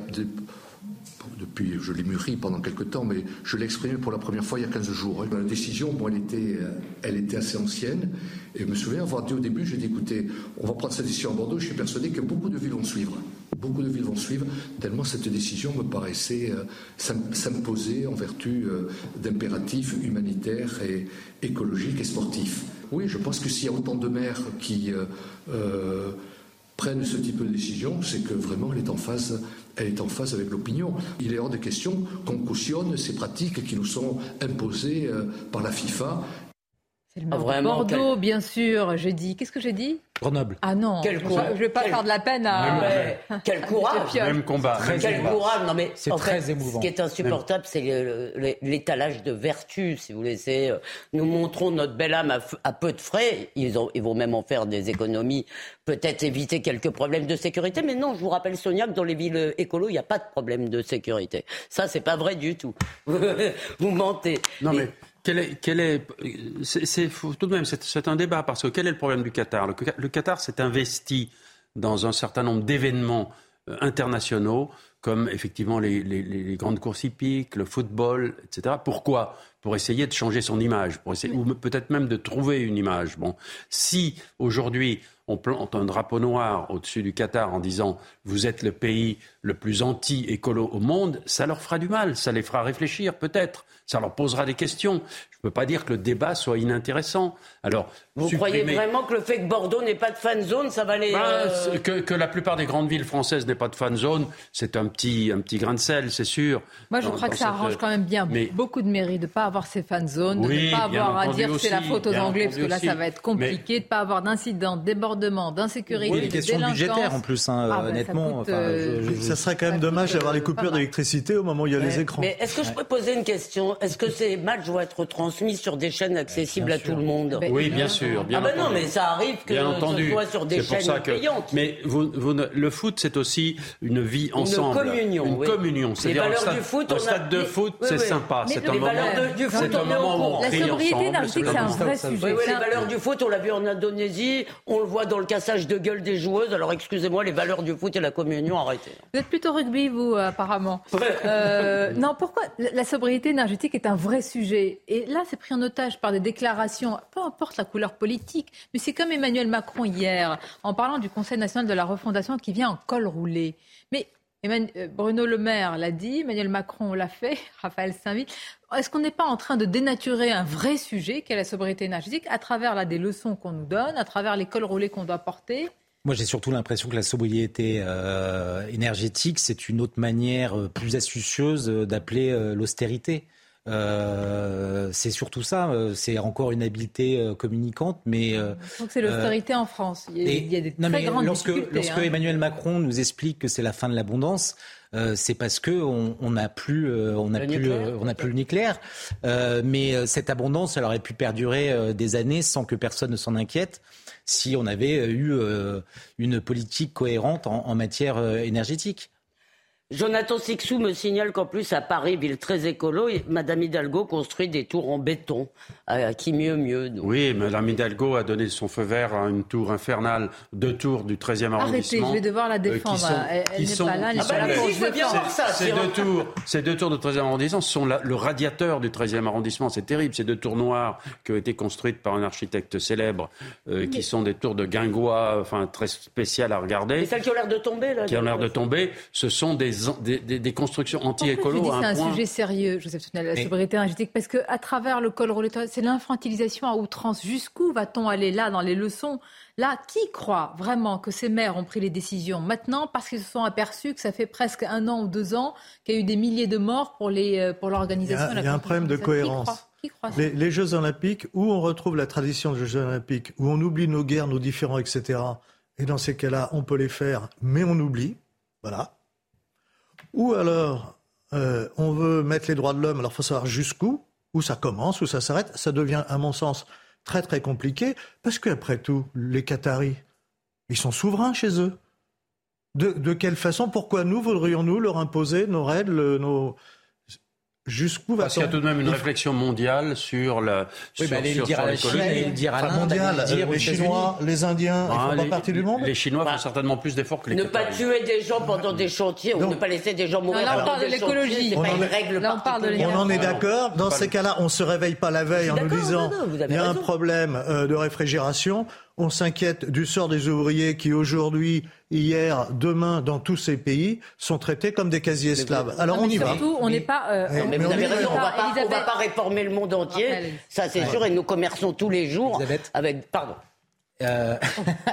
depuis, je l'ai mûri pendant quelques temps, mais je l'ai exprimé pour la première fois il y a 15 jours. La décision, bon, elle, était, euh, elle était assez ancienne. Et je me souviens avoir dit au début, j'ai dit, écoutez, on va prendre cette décision à Bordeaux. Je suis persuadé que beaucoup de villes vont suivre. Beaucoup de villes vont suivre, tellement cette décision me paraissait euh, s'imposer en vertu euh, d'impératifs humanitaires et écologiques et sportifs. Oui, je pense que s'il y a autant de maires qui prennent ce type de décision, c'est que vraiment elle est en phase, elle est en phase avec l'opinion. Il est hors de question qu'on cautionne ces pratiques qui nous sont imposées euh, par la FIFA. C'est le ah, Bordeaux, bien sûr. J'ai dit. Qu'est-ce que j'ai dit? Grenoble. Ah non, je ne vais pas faire de la peine à. quel courage Même combat. quel courage Non mais c'est très émouvant. Ce qui est insupportable, c'est l'étalage de vertu, si vous voulez. Euh, nous montrons notre belle âme à, peu de frais. Ils, ont, ils vont même en faire des économies, peut-être éviter quelques problèmes de sécurité. Mais non, je vous rappelle Sonia que dans les villes écolo, il n'y a pas de problème de sécurité. Ça, c'est pas vrai du tout. vous mentez. Non mais quel est, c'est, tout de même, c'est, un débat parce que quel est le problème du Qatar? Le, Qatar s'est investi dans un certain nombre d'événements euh, internationaux, comme effectivement les, grandes courses hippiques, le football, etc. Pourquoi? Pour essayer de changer son image, pour essayer, ou peut-être même de trouver une image. Bon, si aujourd'hui on plante un drapeau noir au-dessus du Qatar en disant vous êtes le pays le plus anti-écolo au monde, ça leur fera du mal, ça les fera réfléchir peut-être, ça leur posera des questions. Je ne peux pas dire que le débat soit inintéressant. Alors, vous croyez vraiment que le fait que Bordeaux n'ait pas de fan zone, ça va les ben, euh, que, la plupart des grandes villes françaises n'aient pas de fan zone, c'est un petit un petit grain de sel, c'est sûr. Moi, je crois que ça arrange quand même bien beaucoup de mairies de ne pas avoir ces fan zones, de ne pas avoir à dire que c'est la faute aux Anglais, parce que là, ça va être compliqué, de ne pas avoir d'incidents, de débordements, d'insécurité, oui, des questions budgétaires en plus, hein, ah, ben, honnêtement. Ça, euh, serait quand même dommage d'avoir les coupures d'électricité au moment où il y a les écrans. Mais est-ce que je peux poser une question? Est-ce que ces matchs vont être transmis sur des chaînes accessibles à tout le monde? Oui, bien sûr. Bien ah ben non, mais ça arrive que ce soit sur des chaînes payantes. Mais le foot, c'est aussi une vie ensemble. Une communion. Une communion. C'est-à-dire du foot, le stade de foot, c'est sympa. C'est un moment. La sobriété énergétique, c'est un vrai sujet. les valeurs du foot, on l'a vu en Indonésie, on le voit dans le cassage de gueule des joueuses. Alors excusez-moi, les valeurs du foot et la communion, arrêtez. Vous êtes plutôt rugby, vous, apparemment. Euh, non, pourquoi la sobriété énergétique est un vrai sujet? Et là, c'est pris en otage par des déclarations, peu importe la couleur politique, mais c'est comme Emmanuel Macron hier, en parlant du Conseil national de la refondation qui vient en col roulé. Mais Bruno Le Maire l'a dit, Emmanuel Macron l'a fait, Raphaël Saint-Vit. Est-ce qu'on n'est pas en train de dénaturer un vrai sujet qu'est la sobriété énergétique à travers des leçons qu'on nous donne, à travers les cols qu'on doit porter? Moi, j'ai surtout l'impression que la sobriété euh, énergétique, c'est une autre manière euh, plus astucieuse d'appeler l'austérité. Euh, c'est surtout ça. Euh, c'est encore une habileté euh, communicante, mais c'est l'austérité en France. Il y a, des très grandes lorsque, Lorsque hein. Emmanuel Macron nous explique que c'est la fin de l'abondance, c'est parce que on n'a plus, on n'a plus, on n'a plus le nucléaire. mais cette abondance, elle aurait pu perdurer des années sans que personne ne s'en inquiète si on avait eu une politique cohérente en, en matière énergétique. Jonathan Sixou me signale qu'en plus, à Paris, ville très écolo, Madame Hidalgo construit des tours en béton. À qui mieux, mieux. Oui, Madame Hidalgo a donné son feu vert à une tour infernale, deux tours du 13e arrondissement. Arrêtez, je vais devoir la euh, défendre. elle, n'est pas là, elle n'est pas là pour Ces deux tours, ces deux tours du 13e arrondissement sont le radiateur du 13e arrondissement. C'est terrible. Ces deux tours noires qui ont été construites par un architecte célèbre, euh, qui sont des tours de guingois, enfin très spéciales à regarder. Et celles qui ont l'air de tomber, là. Qui ont l'air de tomber. Ce sont des des, constructions anti-écolo. C'est un, sujet sérieux, Joseph Tunel, la sobriété énergétique, parce qu'à travers le col roulé, c'est l'infantilisation à outrance. Jusqu'où va-t-on aller là dans les leçons? Là, qui croit vraiment que ces maires ont pris les décisions maintenant parce qu'ils se sont aperçus que ça fait presque un an ou deux ans qu'il y a eu des milliers de morts pour euh, l'organisation Il y a, un problème de cohérence. les, les, Jeux Olympiques, où on retrouve la tradition des Jeux Olympiques, où on oublie nos guerres, nos différends, etc. Et dans ces cas-là, on peut les faire, mais on oublie. Voilà. Ou alors, euh, on veut mettre les droits de l'homme, alors il faut savoir jusqu'où, où ça commence, où ça s'arrête. Ça devient, à mon sens, très très compliqué, parce qu'après tout, les Qataris, ils sont souverains chez eux. De, de quelle façon, pourquoi nous voudrions-nous leur imposer nos règles, nos, Jusqu'où va Parce qu'il y a tout de même une réflexion mondiale sur la. Oui, sur, bah, sur, dire à la Chine, et dire à l'Inde, les Chinois, les Indiens, ils font pas partie du monde. Les Chinois font bah, certainement plus d'efforts que les. Ne pas tuer des gens pendant des chantiers ou ne pas laisser des gens mourir. Là, on parle de l'écologie. C'est pas une règle Là, on parle de On en est d'accord. Dans ces cas-là, on se réveille pas la veille en nous disant il y a un problème euh, de réfrigération on s'inquiète du sort des ouvriers qui aujourd'hui, hier, demain, dans tous ces pays, sont traités comme des quasi-esclaves. Alors on y va. on n'est pas. Euh, mais, vous avez raison, on ne va pas réformer le monde entier. Ça, c'est sûr, et nous commerçons tous les jours avec. Pardon. Euh...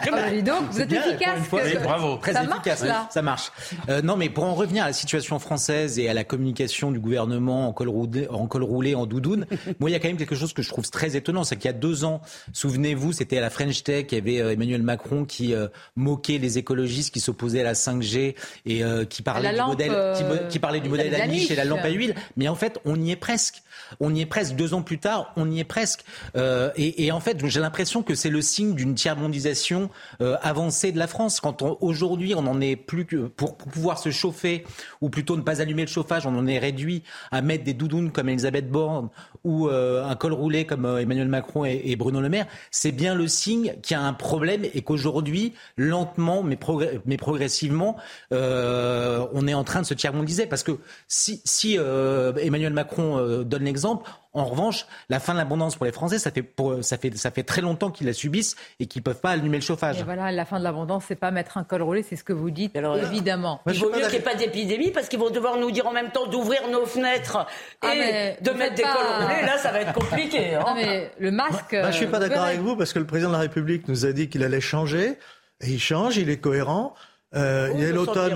Oh, donc, vous êtes efficace. bravo. Très ça efficace. Marche, Ça marche. Euh, non, mais pour en revenir à la situation française et à la communication du gouvernement en col roulé, en, col roulé, en doudoune, moi, il y a quand même quelque chose que je trouve très étonnant. C'est qu'il y a deux ans, souvenez-vous, c'était à la French Tech, il y avait euh, Emmanuel Macron qui euh, moquait les écologistes qui s'opposaient à la 5G et qui parlait du modèle, qui, qui, parlait du modèle la niche et la lampe à huile. Mais en fait, on y est presque. On y est presque. Deux ans plus tard, on y est presque. Et, et en fait, j'ai l'impression que c'est le signe d'une tiers-mondisation euh, avancée de la France. Quand aujourd'hui on en est plus que pour, pouvoir se chauffer ou plutôt ne pas allumer le chauffage, on en est réduit à mettre des doudounes comme Elisabeth Borne ou euh, un col roulé comme euh, Emmanuel Macron et, Bruno Le Maire. C'est bien le signe qu'il y a un problème et qu'aujourd'hui, lentement mais, progressivement, on est en train de se tiers-mondiser. Parce que si, si Emmanuel Macron donne l'exemple, en revanche, la fin de l'abondance pour les Français, ça fait, pour, ça fait, ça fait très longtemps qu'ils la subissent et qu'ils ne peuvent pas allumer le chauffage. Et voilà, la fin de l'abondance, c'est pas mettre un col roulé, c'est ce que vous dites, Alors, évidemment. Il vaut mieux qu'il n'y ait pas d'épidémie parce qu'ils vont devoir nous dire en même temps d'ouvrir nos fenêtres ah, et de mettre des cols roulés. Là, ça va être compliqué. Hein. mais le masque. Je ne suis pas d'accord avec vous parce que le président de la République nous a dit qu'il allait changer. Et il change, il est cohérent. Euh, il y a l'automne,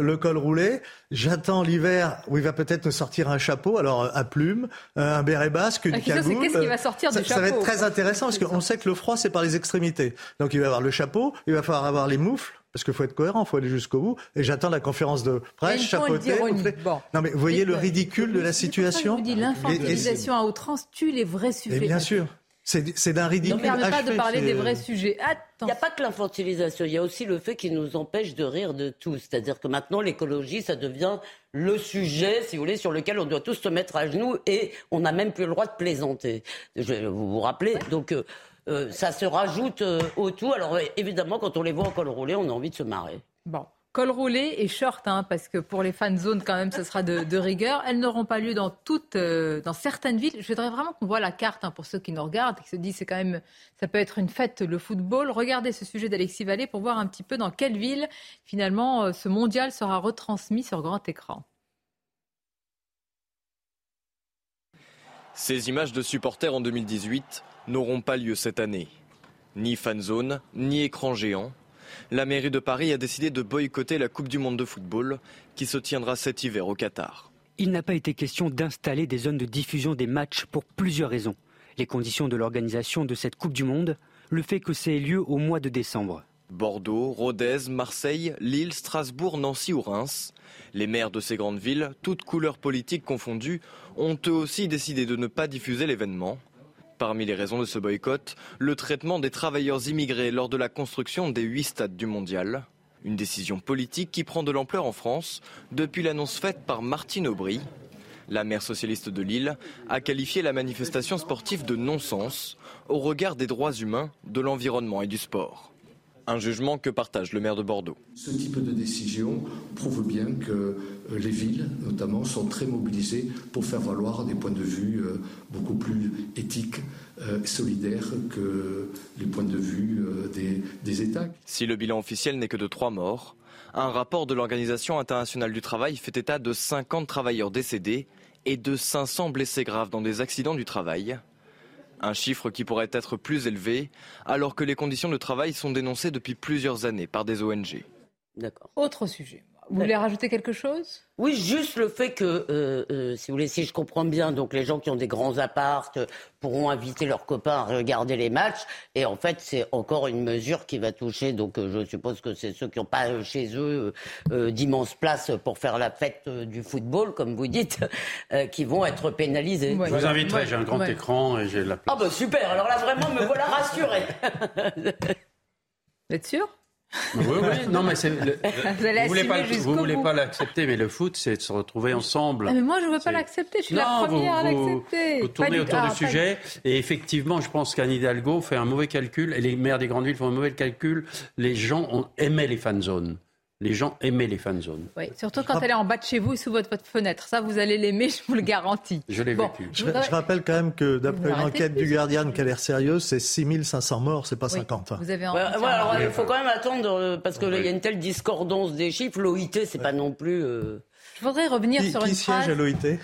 le, col, roulé. J'attends l'hiver où il va peut-être nous sortir un chapeau, alors à plumes, euh, un béret basque, une ah, cagoule. Qu'est-ce qui va sortir ça, ça va être très intéressant parce qu'on sait que le froid, c'est par les extrémités. Donc il va avoir le chapeau, il va falloir avoir les moufles. Parce qu'il faut être cohérent, il faut aller jusqu'au bout. Et j'attends la conférence de presse, chapeauté. Non, mais vous voyez le ridicule de la situation. Je vous dis, l'infantilisation à outrance tue les vrais sujets. bien sûr. C'est d'un ridicule. Ne permet pas de parler des vrais sujets. Il n'y a pas que l'infantilisation, il y a aussi le fait qu'il nous empêche de rire de tout. C'est-à-dire que maintenant, l'écologie, ça devient le sujet, si vous voulez, sur lequel on doit tous se mettre à genoux et on n'a même plus le droit de plaisanter. Je, vous vous rappelez Donc, euh, euh, ça se rajoute euh, au tout. Alors, évidemment, quand on les voit en col roulé, on a envie de se marrer. Bon. Col roulé et short, hein, parce que pour les fan zones, quand même, ce sera de, rigueur. Elles n'auront pas lieu dans toutes, euh, dans certaines villes. Je voudrais vraiment qu'on voit la carte hein, pour ceux qui nous regardent, qui se disent c'est quand même, ça peut être une fête le football. Regardez ce sujet d'Alexis Vallée pour voir un petit peu dans quelle ville finalement euh, ce mondial sera retransmis sur grand écran. Ces images de supporters en 2018 n'auront pas lieu cette année. Ni fan zone, ni écran géant, la mairie de Paris a décidé de boycotter la Coupe du Monde de football qui se tiendra cet hiver au Qatar. Il n'a pas été question d'installer des zones de diffusion des matchs pour plusieurs raisons. Les conditions de l'organisation de cette Coupe du Monde, le fait que c'est lieu au mois de décembre. Bordeaux, Rodez, Marseille, Lille, Strasbourg, Nancy ou Reims. Les maires de ces grandes villes, toutes couleurs politiques confondues, ont eux aussi décidé de ne pas diffuser l'événement. Parmi les raisons de ce boycott, le traitement des travailleurs immigrés lors de la construction des huit stades du mondial. Une décision politique qui prend de l'ampleur en France depuis l'annonce faite par Martine Aubry. La maire socialiste de Lille a qualifié la manifestation sportive de non-sens au regard des droits humains, de l'environnement et du sport. Un jugement que partage le maire de Bordeaux. Ce type de décision prouve bien que les villes, notamment, sont très mobilisées pour faire valoir des points de vue euh, beaucoup plus éthiques euh, et solidaires que les points de vue des, des États. Si le bilan officiel n'est que de trois morts, un rapport de l'Organisation internationale du travail fait état de 50 travailleurs décédés et de 500 blessés graves dans des accidents du travail. Un chiffre qui pourrait être plus élevé alors que les conditions de travail sont dénoncées depuis plusieurs années par des ONG. D'accord. Autre sujet. Vous voulez rajouter quelque chose? Oui, juste le fait que, euh, euh, si vous voulez, si je comprends bien, donc les gens qui ont des grands appartes pourront inviter leurs copains à regarder les matchs. Et en fait, c'est encore une mesure qui va toucher. Donc, euh, je suppose que c'est ceux qui n'ont pas chez eux d'immenses places pour faire la fête du football, comme vous dites, qui vont être pénalisés. Je vous inviterai. J'ai un grand écran et j'ai la place. Ah bah super. Alors là, vraiment, me voilà rassuré. vous êtes sûr? Oui, oui, non, mais c'est. vous ne voulez pas, vous voulez pas l'accepter, mais le foot, c'est de se retrouver ensemble. Ah, mais moi, je ne veux pas l'accepter. Je suis la première à l'accepter. Vous tournez autour du sujet, et effectivement, je pense qu'Anne Hidalgo fait un mauvais calcul, et les maires des grandes villes font un mauvais calcul. Les gens ont aimé les fan zones. Les gens aimaient les fan zones. Oui, surtout quand elle est en bas de chez vous sous votre, fenêtre. Ça, vous allez l'aimer, je vous le garantis. Je l'ai vécu. Je, rappelle quand même que d'après une enquête du Guardian qui a l'air sérieuse, c'est 6500 morts, c'est pas 50. Vous avez alors, il faut quand même attendre, euh, parce qu'il y a une telle discordance des chiffres. L'OIT, c'est pas non plus... Euh, je voudrais revenir sur une qui siège à l'OIT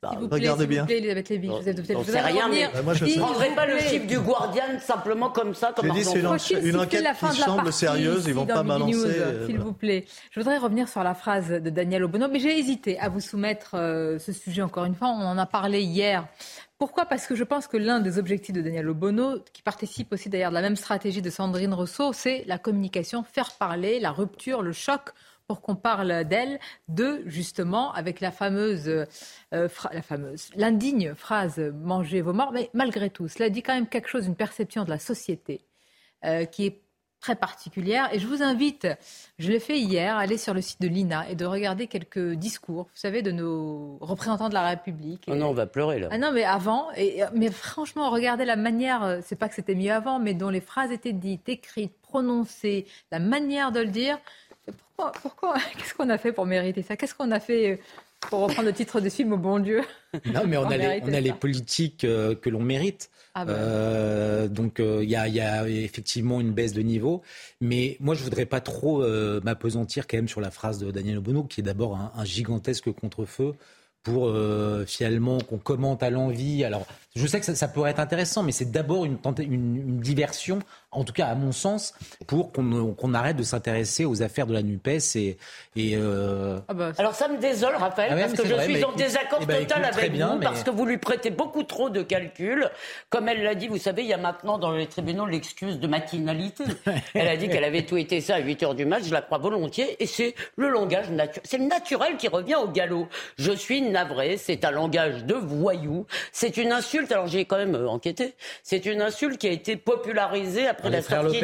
bah, regardez bien. Plaît, Elisabeth Lévy, je vous ai rien, mais bah, je ne prendrai pas le chiffre du Guardian simplement comme ça, comme dit, c'est une, enquête qui semble sérieuse, ils vont pas balancer. Euh, S'il vous plaît. Je voudrais revenir sur la phrase de Daniel Obono, mais j'ai hésité à vous soumettre euh, ce sujet encore une fois. On en a parlé hier. Pourquoi? Parce que je pense que l'un des objectifs de Daniel Obono, qui participe aussi d'ailleurs de la même stratégie de Sandrine Rousseau, c'est la communication, faire parler, la rupture, le choc pour qu'on parle d'elle, de justement avec la fameuse, euh, la fameuse, l'indigne phrase "mangez vos morts". Mais malgré tout, cela dit quand même quelque chose, une perception de la société euh, qui est très particulière. Et je vous invite, je l'ai fait hier, à aller sur le site de l'INA et de regarder quelques discours, vous savez, de nos représentants de la République. Oh non, on va pleurer là. Ah non, mais avant, et, mais franchement, regardez la manière, euh, c'est pas que c'était mieux avant, mais dont les phrases étaient dites, écrites, prononcées, la manière de le dire pourquoi, Qu'est-ce qu'on a fait pour mériter ça? Qu'est-ce qu'on a fait euh, pour reprendre le titre du film, au bon Dieu? Non, mais on a, les, on a les, politiques euh, que l'on mérite. Ah bah. euh, donc il y, a, effectivement une baisse de niveau, mais moi je voudrais pas trop m'apesantir quand même sur la phrase de Daniel Obono, qui est d'abord un, un, gigantesque contre-feu pour finalement qu'on commente à l'envie. Alors je sais que ça, pourrait être intéressant, mais c'est d'abord une, une, une, diversion en tout cas à mon sens, pour qu'on arrête de s'intéresser aux affaires de la NUPES. Et, et euh... ah bah, Alors ça me désole, Raphaël, ah parce que je suis en désaccord eh ben, total avec vous, parce que vous lui prêtez beaucoup trop de calculs. Comme elle l'a dit, vous savez, il y a maintenant dans les tribunaux l'excuse de matinalité. elle a dit qu'elle avait tout été ça à 8 heures du match, je la crois volontiers, et c'est le langage naturel. C'est le naturel qui revient au galop. Je suis navré, c'est un langage de voyou, c'est une insulte, alors j'ai quand même euh, enquêté, c'est une insulte qui a été popularisée après la sortie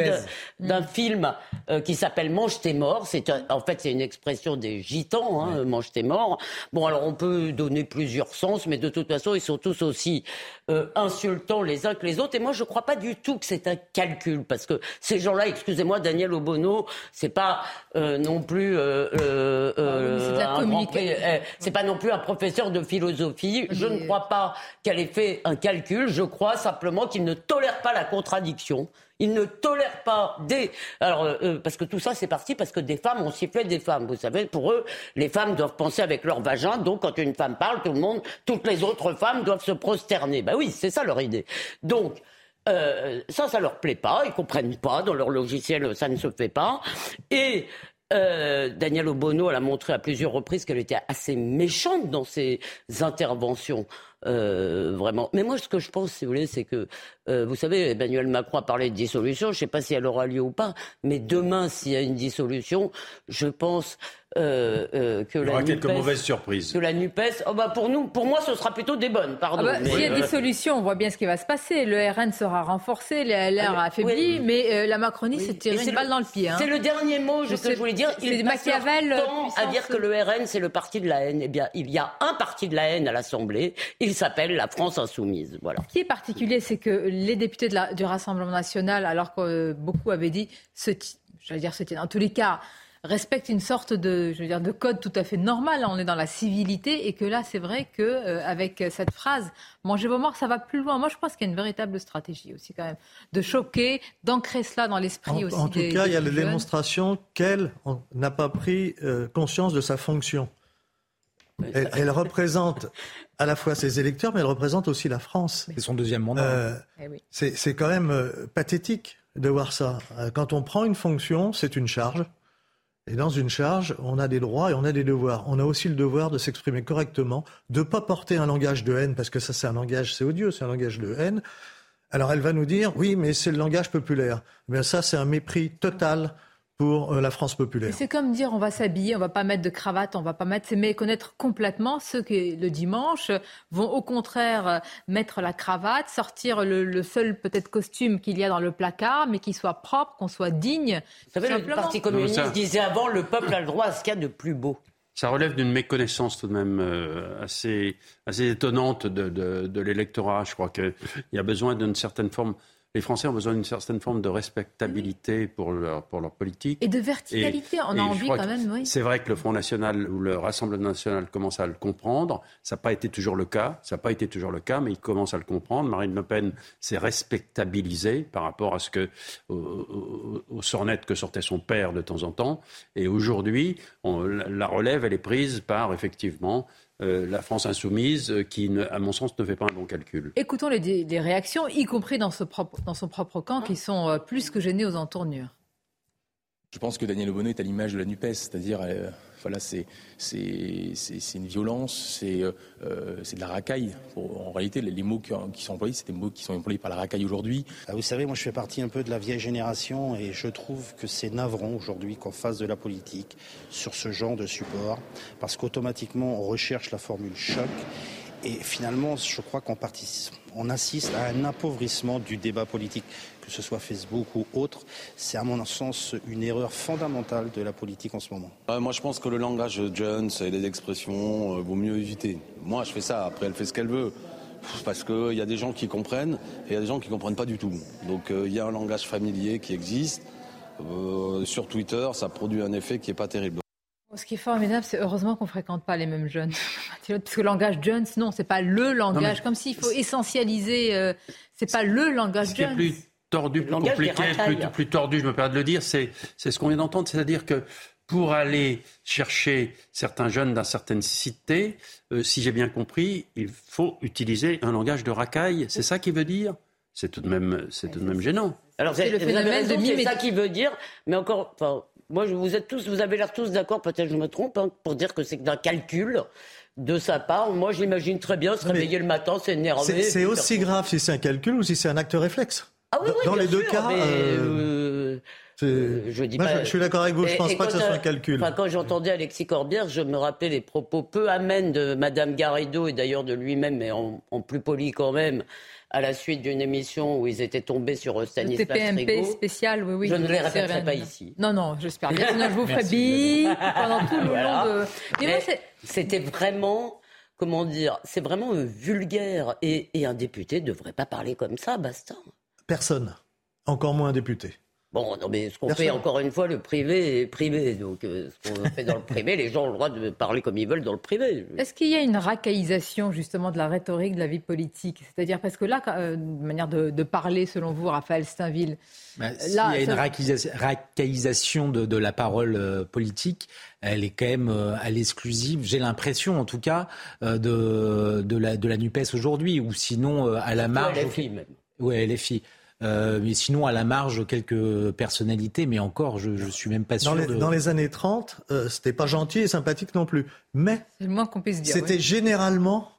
d'un film euh, qui s'appelle Mange tes morts. C'est en fait c'est une expression des gitans, hein, Mange tes morts. Bon alors on peut donner plusieurs sens, mais de toute façon ils sont tous aussi euh, insultants les uns que les autres. Et moi je ne crois pas du tout que c'est un calcul parce que ces gens-là, excusez-moi, Daniel Obono, c'est pas euh, non plus ah c'est pas non plus un professeur de philosophie. Je ne crois pas qu'elle ait fait un calcul. Je crois simplement qu'il ne tolère pas la contradiction. Ils ne tolèrent pas des. Alors, euh, euh, parce que tout ça, c'est parti parce que des femmes ont sifflé des femmes. Vous savez, pour eux, les femmes doivent penser avec leur vagin. Donc, quand une femme parle, tout le monde, toutes les autres femmes doivent se prosterner. Ben oui, c'est ça leur idée. Donc. Euh, ça, ça leur plaît pas, ils comprennent pas, dans leur logiciel, ça ne se fait pas. Et euh, Daniel Obono, elle a montré à plusieurs reprises qu'elle était assez méchante dans ses interventions. Vraiment. Mais moi, ce que je pense, si vous voulez, c'est que, vous savez, Emmanuel Macron a parlé de dissolution. Je ne sais pas si elle aura lieu ou pas, mais demain, s'il y a une dissolution, je pense euh, euh, que Il y aura quelques mauvaises surprises. Que la Nupes, oh bah pour nous, pour moi, ce sera plutôt des bonnes. Pardon. Ah bah, S'il y a dissolution, on voit bien ce qui va se passer. Le RN sera renforcé, LR affaibli, mais euh, la Macronie s'est tirée une balle dans le pied. Hein. C'est le dernier mot je que je voulais dire. Il Machiavel à dire que le RN c'est le parti de la haine. Eh bien, il y a un parti de la haine à l'Assemblée. Il s'appelle la France insoumise. Voilà. Ce qui est particulier, c'est que les députés de la, du Rassemblement national, alors que beaucoup avaient dit, ce, j'allais dire, c'était dans tous les cas respecte une sorte de, je veux dire, de code tout à fait normal. On est dans la civilité et que là, c'est vrai que euh, avec cette phrase "mangez vos morts", ça va plus loin. Moi, je pense qu'il y a une véritable stratégie aussi quand même de choquer, d'ancrer cela dans l'esprit aussi. En tout cas, il y a la démonstration qu'elle n'a pas pris euh, conscience de sa fonction. Elle, représente à la fois ses électeurs, mais elle représente aussi la France. C'est son deuxième mandat. Euh, eh c'est quand même pathétique de voir ça. Quand on prend une fonction, c'est une charge. Et dans une charge, on a des droits et on a des devoirs. On a aussi le devoir de s'exprimer correctement, de ne pas porter un langage de haine, parce que ça c'est un langage, c'est odieux, c'est un langage de haine. Alors elle va nous dire, oui, mais c'est le langage populaire. Mais ça, c'est un mépris total pour euh, la France populaire. C'est comme dire on va s'habiller, on va pas mettre de cravate, on va pas mettre, c'est méconnaître complètement ceux qui le dimanche vont au contraire euh, mettre la cravate, sortir le, seul peut-être costume qu'il y a dans le placard, mais qui soit propre, qu'on soit digne. Vous savez, le Parti communiste disait avant le peuple a le droit à ce qu'il y a de plus beau. Ça relève d'une méconnaissance tout de même euh, assez, assez étonnante de, de l'électorat. Je crois qu'il y a besoin d'une certaine forme les Français ont besoin d'une certaine forme de respectabilité pour leur, pour leur politique. Et de verticalité, on a envie quand même, oui. C'est vrai que le Front National ou le Rassemblement National commence à le comprendre. Ça n'a pas été toujours le cas, ça n'a pas été toujours le cas, mais ils commencent à le comprendre. Marine Le Pen s'est respectabilisée par rapport à ce que, aux, sornettes que sortait son père de temps en temps. Et aujourd'hui, la relève, elle est prise par, effectivement, euh, la France insoumise euh, qui, à mon sens, ne fait pas un bon calcul. Écoutons les, réactions, y compris dans, son propre camp, qui sont euh, plus que gênés aux entournures. Je pense que Daniel Obono est à l'image de la NUPES, c'est-à-dire voilà, c'est une violence, euh, c'est de la racaille. En réalité, les, mots qui, sont employés, c'est des mots qui sont employés par la racaille aujourd'hui. Ah, vous savez, moi je fais partie un peu de la vieille génération et je trouve que c'est navrant aujourd'hui qu'on fasse de la politique sur ce genre de support parce qu'automatiquement on recherche la formule choc et finalement je crois qu'on on assiste à un appauvrissement du débat politique que ce soit Facebook ou autre, c'est à mon sens une erreur fondamentale de la politique en ce moment. moi je pense que le langage Jones et les expressions euh, vaut mieux éviter. Moi je fais ça, après elle fait ce qu'elle veut. Parce qu'il y a des gens qui comprennent et il y a des gens qui ne comprennent pas du tout. Donc euh, il y a un langage familier qui existe. Euh, sur Twitter, ça produit un effet qui n'est pas terrible. Ce qui est formidable, c'est heureusement qu'on ne fréquente pas les mêmes jeunes. Parce que le langage Jones, non, c'est pas le langage. Comme s'il faut essentialiser. c'est pas le langage Jones tordu, plus compliqué, plus, tordu, je me permets de le dire, c'est ce qu'on vient d'entendre, c'est-à-dire que pour aller chercher certains jeunes dans certaines cités, euh, si j'ai bien compris, il faut utiliser un langage de racaille. C'est ça qui veut dire? C'est tout de même, c'est tout de même gênant. Alors c'est c'est ça qui veut dire, mais encore, enfin, moi vous êtes tous, vous avez l'air tous d'accord, peut-être je me trompe, hein, pour dire que c'est d'un calcul de sa part. Moi, j'imagine très bien se réveiller le matin, s'énerver. C'est aussi grave si c'est un calcul ou si c'est un acte réflexe. Ah dans les deux cas. Euh, euh, je, dis je suis d'accord avec vous, je ne pense pas que ce soit un calcul. quand j'entendais Alexis Corbière, je me rappelais les propos peu amènes de Madame Garrido et d'ailleurs de lui-même, mais en, plus poli quand même, à la suite d'une émission où ils étaient tombés sur Stanislas TPMP spécial, oui, oui. Je ne les répéterai pas ici. Non, non, j'espère bien. Sinon, je vous ferai bip pendant tout le long de. C'était vraiment comment dire, c'est vraiment vulgaire. Et, et, un député ne devrait pas parler comme ça, basta. Personne, encore moins un député. Bon, non, mais ce qu'on fait, encore une fois, le privé est privé. Donc, euh, ce qu'on fait dans le privé, les gens ont le droit de parler comme ils veulent dans le privé. Est-ce qu'il y a une racaillisation, justement, de la rhétorique de la vie politique? C'est-à-dire, parce que là, euh, manière de, parler, selon vous, Raphaël Steinville. Bah, il y a une racaillisation de, de, la parole euh, politique, elle est quand même à l'exclusive, j'ai l'impression, en tout cas, de, de, la, de la NUPES aujourd'hui, ou sinon à la marge. LFI, même. Oui, LFI. Euh, mais sinon, à la marge, quelques personnalités, mais encore, je ne suis même pas sûr. Dans les, dans les années 30, euh, c'était pas gentil et sympathique non plus. Mais c'est le moins qu'on puisse dire. C'était généralement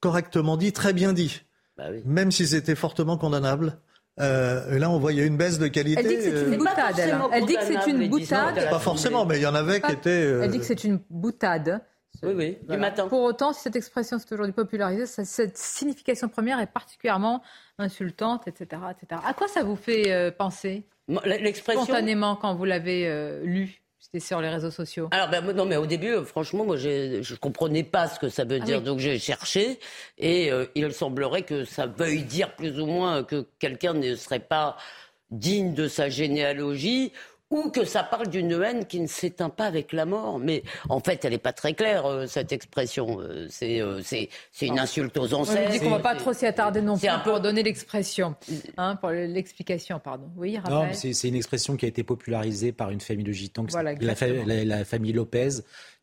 correctement dit, très bien dit. Bah même si c'était fortement condamnable. Euh, et là, on voyait une baisse de qualité. Elle dit que c'est une boutade. Elle, dit que c'est une boutade. Pas forcément, mais il y en avait qui étaient. Elle dit que c'est une boutade. Oui, oui, du matin. Pour autant, si cette expression s'est aujourd'hui popularisée, cette signification première est particulièrement insultante, etc., etc. À quoi ça vous fait penser L'expression. Spontanément, quand vous l'avez euh, lu c'était sur les réseaux sociaux? Alors ben, non, mais au début, euh, franchement, moi, je ne comprenais pas ce que ça veut ah dire, donc j'ai cherché, et euh, il semblerait que ça veuille dire plus ou moins que quelqu'un ne serait pas digne de sa généalogie ou que ça parle d'une haine qui ne s'éteint pas avec la mort. Mais en fait, elle n'est pas très claire, euh, cette expression. Euh, euh, c'est une insulte aux ancêtres. On dit qu'on ne va pas trop s'y attarder non plus pour donner l'expression, hein, pour l'explication, pardon. Oui, Non, c'est une expression qui a été popularisée par une famille de gitans, la, famille Lopez,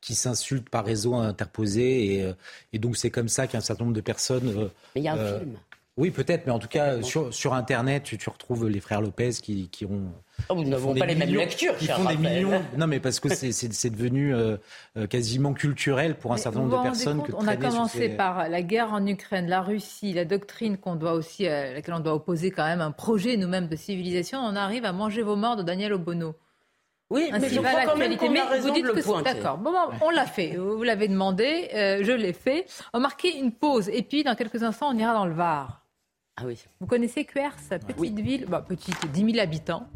qui s'insulte par réseau interposé. Et, et donc, c'est comme ça qu'un certain nombre de personnes... Mais il y a un film. Oui, peut-être, mais en tout cas, sur, sur Internet, tu, tu, retrouves les frères Lopez qui, qui ont. Oh, nous n'avons pas les mêmes lectures, qui font des millions. Non, mais parce que c'est devenu euh, euh, quasiment culturel pour un certain nombre de personnes. Que on a commencé par la guerre en Ukraine, la Russie, la doctrine qu'on doit aussi, à euh, laquelle on doit opposer quand même un projet nous-mêmes de civilisation. On arrive à manger vos morts de Daniel Obono. Oui, mais je crois quand même raison vous dites de le point. D'accord. Bon, on l'a fait. Vous l'avez demandé. je l'ai fait. On va marquer une pause. Et puis, dans quelques instants, on ira dans le Var. Ah oui. Vous connaissez Cuers, petite ville, bah, petite, 10 000 habitants.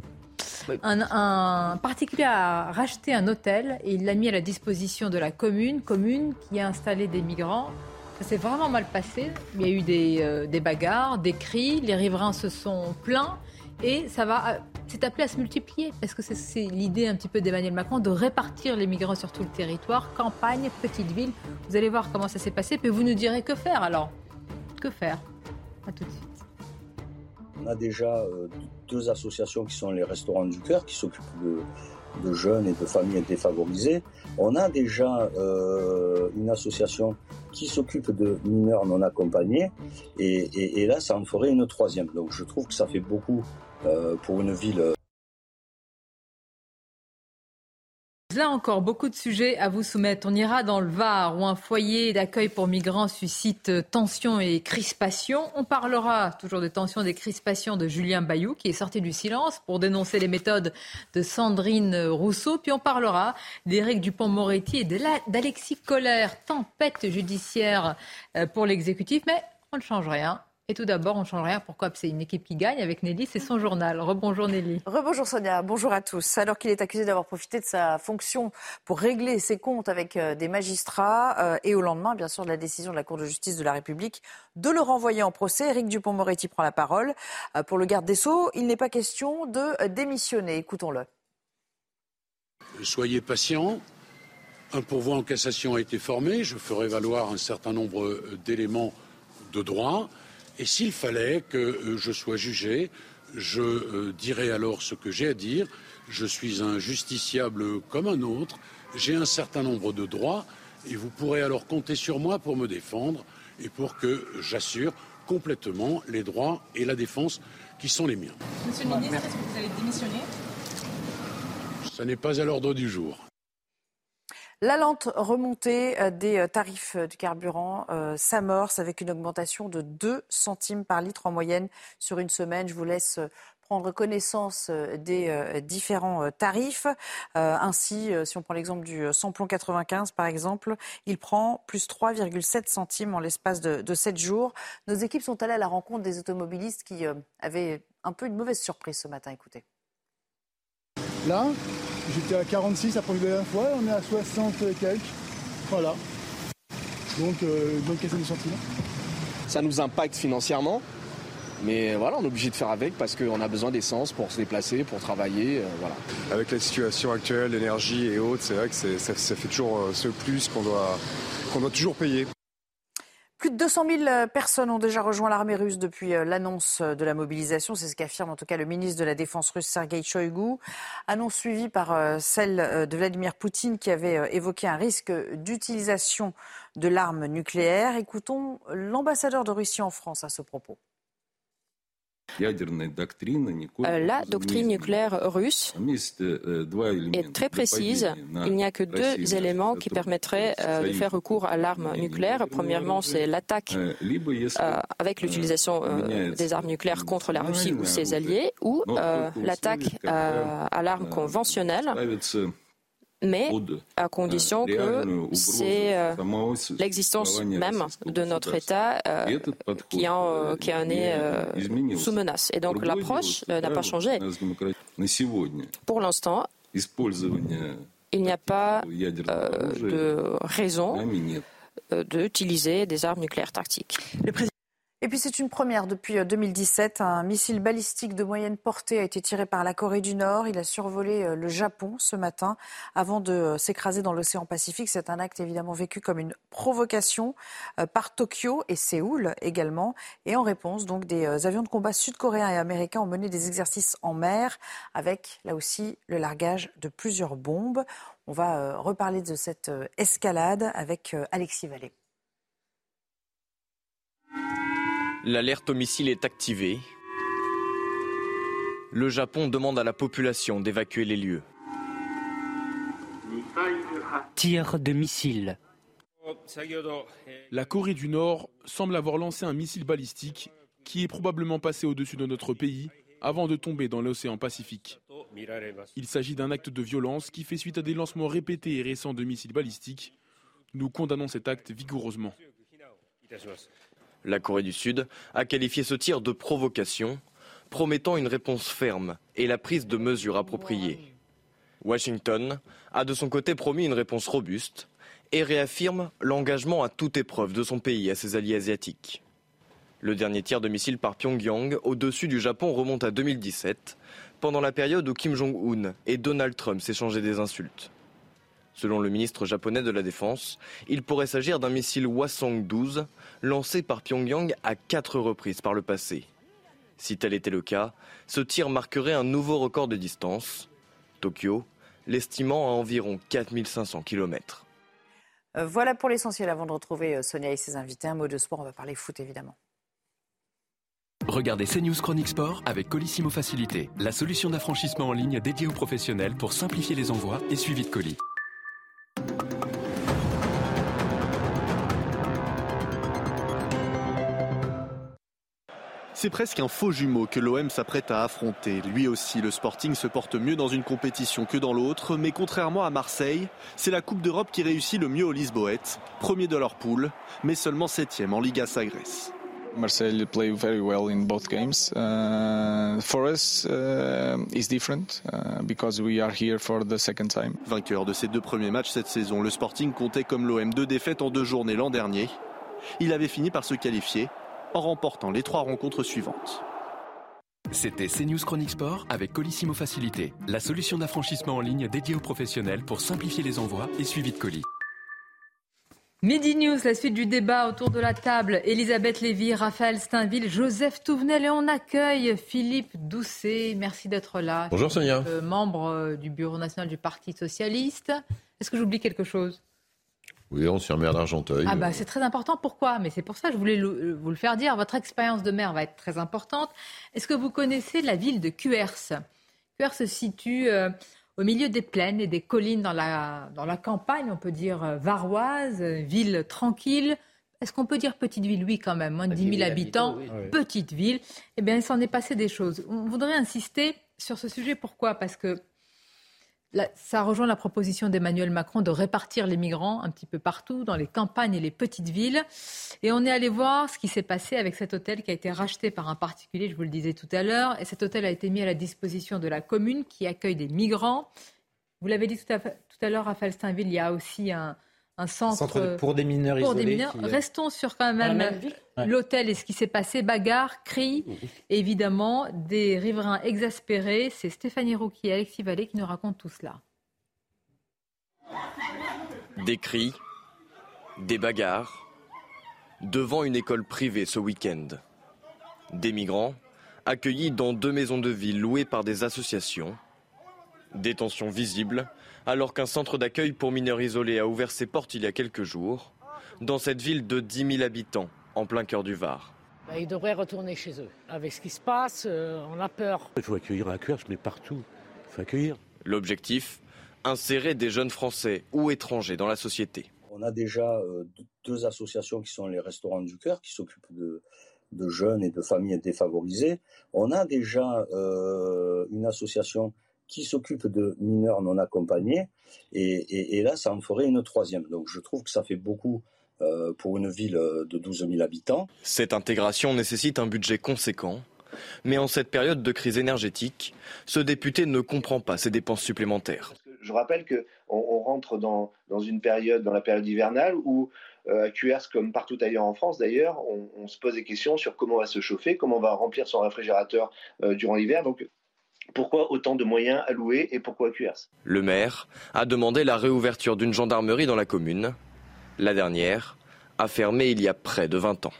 Un, particulier a racheté un hôtel et il l'a mis à la disposition de la commune, commune qui a installé des migrants. Ça s'est vraiment mal passé. Il y a eu des, euh, des bagarres, des cris, les riverains se sont plaints et ça va, euh, c'est appelé à se multiplier parce que c'est l'idée un petit peu d'Emmanuel Macron de répartir les migrants sur tout le territoire, campagne, petite ville. Vous allez voir comment ça s'est passé, puis vous nous direz que faire alors. Que faire? Tout de suite. On a déjà euh, deux associations qui sont les Restaurants du Cœur, qui s'occupent de, jeunes et de familles défavorisées. On a déjà euh, une association qui s'occupe de mineurs non accompagnés. Et, là, ça en ferait une troisième. Donc je trouve que ça fait beaucoup euh, pour une ville Là encore, beaucoup de sujets à vous soumettre. On ira dans le Var, où un foyer d'accueil pour migrants suscite tension et crispation. On parlera toujours de tension et des crispations de Julien Bayou, qui est sorti du silence pour dénoncer les méthodes de Sandrine Rousseau. Puis on parlera d'Éric Dupont-Moretti et d'Alexis Collère. Tempête judiciaire euh, pour l'exécutif, mais on ne change rien. Et tout d'abord, on ne change rien. Pourquoi? C'est une équipe qui gagne avec Nelly, c'est son journal. Rebonjour Nelly. Rebonjour Sonia, bonjour à tous. Alors qu'il est accusé d'avoir profité de sa fonction pour régler ses comptes avec euh, des magistrats euh, et au lendemain, bien sûr, de la décision de la Cour de justice de la République de le renvoyer en procès, Éric Dupont-Moretti prend la parole. Euh, pour le garde des Sceaux, il n'est pas question de démissionner. Écoutons-le. Soyez patient. Un pourvoi en cassation a été formé. Je ferai valoir un certain nombre d'éléments de droit. Et s'il fallait que euh, je sois jugé, je euh, dirais alors ce que j'ai à dire. Je suis un justiciable comme un autre. J'ai un certain nombre de droits et vous pourrez alors compter sur moi pour me défendre et pour que j'assure complètement les droits et la défense qui sont les miens. Monsieur le ministre, est-ce que vous allez démissionner? Ce n'est pas à l'ordre du jour. La lente remontée euh, des euh, tarifs euh, du carburant s'amorce avec une augmentation de 2 centimes par litre en moyenne sur une semaine. Je vous laisse prendre connaissance des différents tarifs. ainsi, si on prend l'exemple du samplon 95, par exemple, il prend plus 3,7 centimes en l'espace de, de 7 jours. Nos équipes sont allées à la rencontre des automobilistes qui avaient un peu une mauvaise surprise ce matin. Écoutez. Là, J'étais à 46 la première fois, on est à 60 et quelques. Voilà. Donc, euh, bonne question de sentiments. Ça nous impacte financièrement, mais voilà, on est obligé de faire avec parce qu'on a besoin d'essence pour se déplacer, pour travailler. Euh, voilà. Avec la situation actuelle, l'énergie et autres, c'est vrai que ça, fait toujours euh, ce plus qu'on doit, qu'on doit toujours payer. Plus de 200 000 euh, personnes ont déjà rejoint l'armée russe depuis euh, l'annonce euh, de la mobilisation. C'est ce qu'affirme en tout cas le ministre de la Défense russe, Sergei Shoigu. Annonce suivie par celle de Vladimir Poutine qui avait évoqué un risque d'utilisation de l'arme nucléaire. Écoutons l'ambassadeur de Russie en France à ce propos. Euh, la doctrine nucléaire russe est très précise. Il n'y a que deux éléments qui permettraient de faire recours à l'arme nucléaire. Premièrement, c'est l'attaque avec l'utilisation des armes nucléaires contre la Russie ou ses alliés, ou l'attaque à l'arme conventionnelle mais à condition que c'est euh, l'existence même de notre État euh, qui, en, qui en est euh, sous menace. Et donc l'approche n'a pas changé. Pour l'instant, il n'y a pas de raison d'utiliser des armes nucléaires tactiques. Et puis c'est une première depuis 2017. Euh, Un missile balistique de moyenne portée a été tiré par la Corée du Nord. Il a survolé euh, le Japon ce matin avant de euh, s'écraser dans l'océan Pacifique. C'est un acte évidemment vécu comme une provocation par Tokyo et Séoul également. Et en réponse, donc, des avions de combat sud-coréens et américains ont mené des exercices en mer avec là aussi le largage de plusieurs bombes. On va reparler de cette escalade avec Alexis Vallée. L'alerte au missile est activée. Le Japon demande à la population d'évacuer les lieux. Tir de missile. La Corée du Nord semble avoir lancé un missile balistique qui est probablement passé au-dessus de notre pays avant de tomber dans l'océan Pacifique. Il s'agit d'un acte de violence qui fait suite à des lancements répétés et récents de missiles balistiques. Nous condamnons cet acte vigoureusement. La Corée du Sud a qualifié ce tir de provocation, promettant une réponse ferme et la prise de mesures appropriées. Washington a de son côté promis une réponse robuste et réaffirme l'engagement à toute épreuve de son pays à ses alliés asiatiques. Le dernier tir de missile par Pyongyang au-dessus du Japon remonte à 2017, pendant la période où Kim Jong-un et Donald Trump s'échangeaient des insultes. Selon le ministre japonais de la Défense, il pourrait s'agir d'un missile Hwasong-12 lancé par Pyongyang à quatre reprises par le passé. Si tel était le cas, ce tir marquerait un nouveau record de distance, Tokyo l'estimant à environ 4500 km. Euh, voilà pour l'essentiel avant de retrouver euh, Sonia et ses invités. Un mot de sport, on va parler foot évidemment. Regardez CNews Chronique Sport avec Colissimo Facilité, la solution d'affranchissement en ligne dédiée aux professionnels pour simplifier les envois et suivi de colis. C'est presque un faux jumeau que l'OM s'apprête à affronter. Lui aussi, le Sporting se porte mieux dans une compétition que dans l'autre, mais contrairement à Marseille, c'est la Coupe d'Europe qui réussit le mieux aux Lisboètes, premier de leur poule, mais seulement septième en Liga Sagres. Marseille play very well in both games. Uh, for us, uh, it's different uh, because we are here for the second time. Vainqueur de ses deux premiers matchs cette saison, le Sporting comptait comme l'OM deux défaites en deux journées l'an dernier. Il avait fini par se qualifier en remportant les trois rencontres suivantes. C'était CNews Chronique Sport avec Colissimo Facilité, la solution d'affranchissement en ligne dédiée aux professionnels pour simplifier les envois et suivi de colis. Midi News, la suite du débat autour de la table. Elisabeth Lévy, Raphaël Steinville, Joseph Touvenel et on accueille Philippe Doucet. Merci d'être là. Bonjour Sonia. Euh, membre euh, du Bureau national du Parti socialiste. Est-ce que j'oublie quelque chose? Oui, ancien maire d'Argenteuil. Ah bah c'est très important. Pourquoi? Mais c'est pour ça que je voulais vous le faire dire. Votre expérience de maire va être très importante. Est-ce que vous connaissez la ville de Cuers? Cuers se situe euh, au milieu des plaines et des collines dans la, dans la campagne, on peut dire euh, varoise, ville tranquille. Est-ce qu'on peut dire petite ville? Oui, quand même, moins de 10 000 habitants, petite ville. Eh bien, il s'en est passé des choses. On voudrait insister sur ce sujet. Pourquoi? Parce que ça rejoint la proposition d'Emmanuel Macron de répartir les migrants un petit peu partout, dans les campagnes et les petites villes. Et on est allé voir ce qui s'est passé avec cet hôtel qui a été racheté par un particulier, je vous le disais tout à l'heure. Et cet hôtel a été mis à la disposition de la commune qui accueille des migrants. Vous l'avez dit tout à, tout à l'heure, Raphaël Steinville, il y a aussi un, un centre, pour des mineurs pour Des mineurs. Restons sur quand même l'hôtel et ce qui s'est passé, bagarre, cris, évidemment des riverains exaspérés. C'est Stéphanie Rouquier et Alexis Vallée qui nous racontent tout cela. Des cris, des bagarres, devant une école privée ce week-end. Des migrants accueillis dans deux maisons de ville louées par des associations. Des tensions visibles alors qu'un centre d'accueil pour mineurs isolés a ouvert ses portes il y a quelques jours, dans cette ville de 10 000 habitants, en plein cœur du Var. Bah, ils devraient retourner chez eux. Avec ce qui se passe, euh, on a peur. Il faut accueillir la QRS, mais partout. Il faut accueillir. L'objectif Insérer des jeunes Français ou étrangers dans la société. On a déjà euh, deux associations qui sont les Restaurants du Cœur, qui s'occupent de, de jeunes et de familles défavorisées. On a déjà euh, une association qui s'occupe de mineurs non accompagnés. Et, là, ça en ferait une troisième. Donc je trouve que ça fait beaucoup euh, pour une ville de 12 000 habitants. Cette intégration nécessite un budget conséquent. Mais en cette période de crise énergétique, ce député ne comprend pas ces dépenses supplémentaires. Je rappelle qu'on on rentre dans, dans, une période, dans la période hivernale, où euh, à QRS, comme partout ailleurs en France d'ailleurs, on, se pose des questions sur comment on va se chauffer, comment on va remplir son réfrigérateur euh, durant l'hiver. Donc, pourquoi autant de moyens alloués et pourquoi QRS Le maire a demandé la réouverture d'une gendarmerie dans la commune. La dernière a fermé il y a près de 20 ans.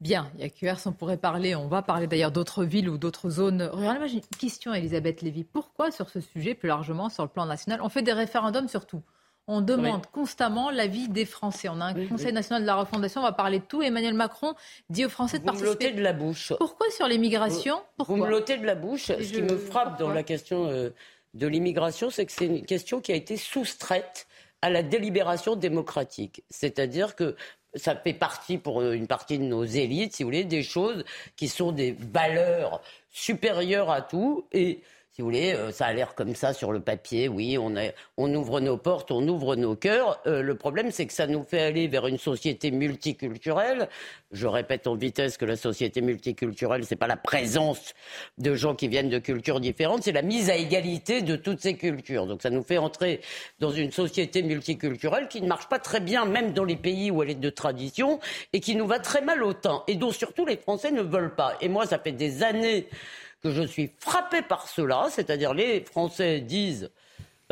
Bien, il y a QRS, on pourrait parler, on va parler d'ailleurs d'autres villes ou d'autres zones rurales. Moi, j'ai une question, Elisabeth Lévy. Pourquoi sur ce sujet, plus largement sur le plan national, on fait des référendums sur tout? On demande constamment l'avis des Français. On a un Conseil national de la refondation, on va parler de tout. Emmanuel Macron dit aux Français de Vous participer. Me de la bouche. Pourquoi sur l'immigration Vous me de la bouche. Ce qui me frappe dans la question euh, de l'immigration, c'est que c'est une question qui a été soustraite à la délibération démocratique. C'est-à-dire que ça fait partie pour une partie de nos élites, si vous voulez, des choses qui sont des valeurs supérieures à tout. Et si vous voulez, euh, ça a l'air comme ça sur le papier. Oui, on, on ouvre nos portes, on ouvre nos cœurs. Euh, le problème, c'est que ça nous fait aller vers une société multiculturelle. Je répète en vitesse que la société multiculturelle, c'est pas la présence de gens qui viennent de cultures différentes, c'est la mise à égalité de toutes ces cultures. Donc ça nous fait entrer dans une société multiculturelle qui ne marche pas très bien, même dans les pays où elle est de tradition, et qui nous va très mal au temps, et dont surtout les Français ne veulent pas. Et moi, ça fait des années que je suis frappé par cela, c'est-à-dire les Français disent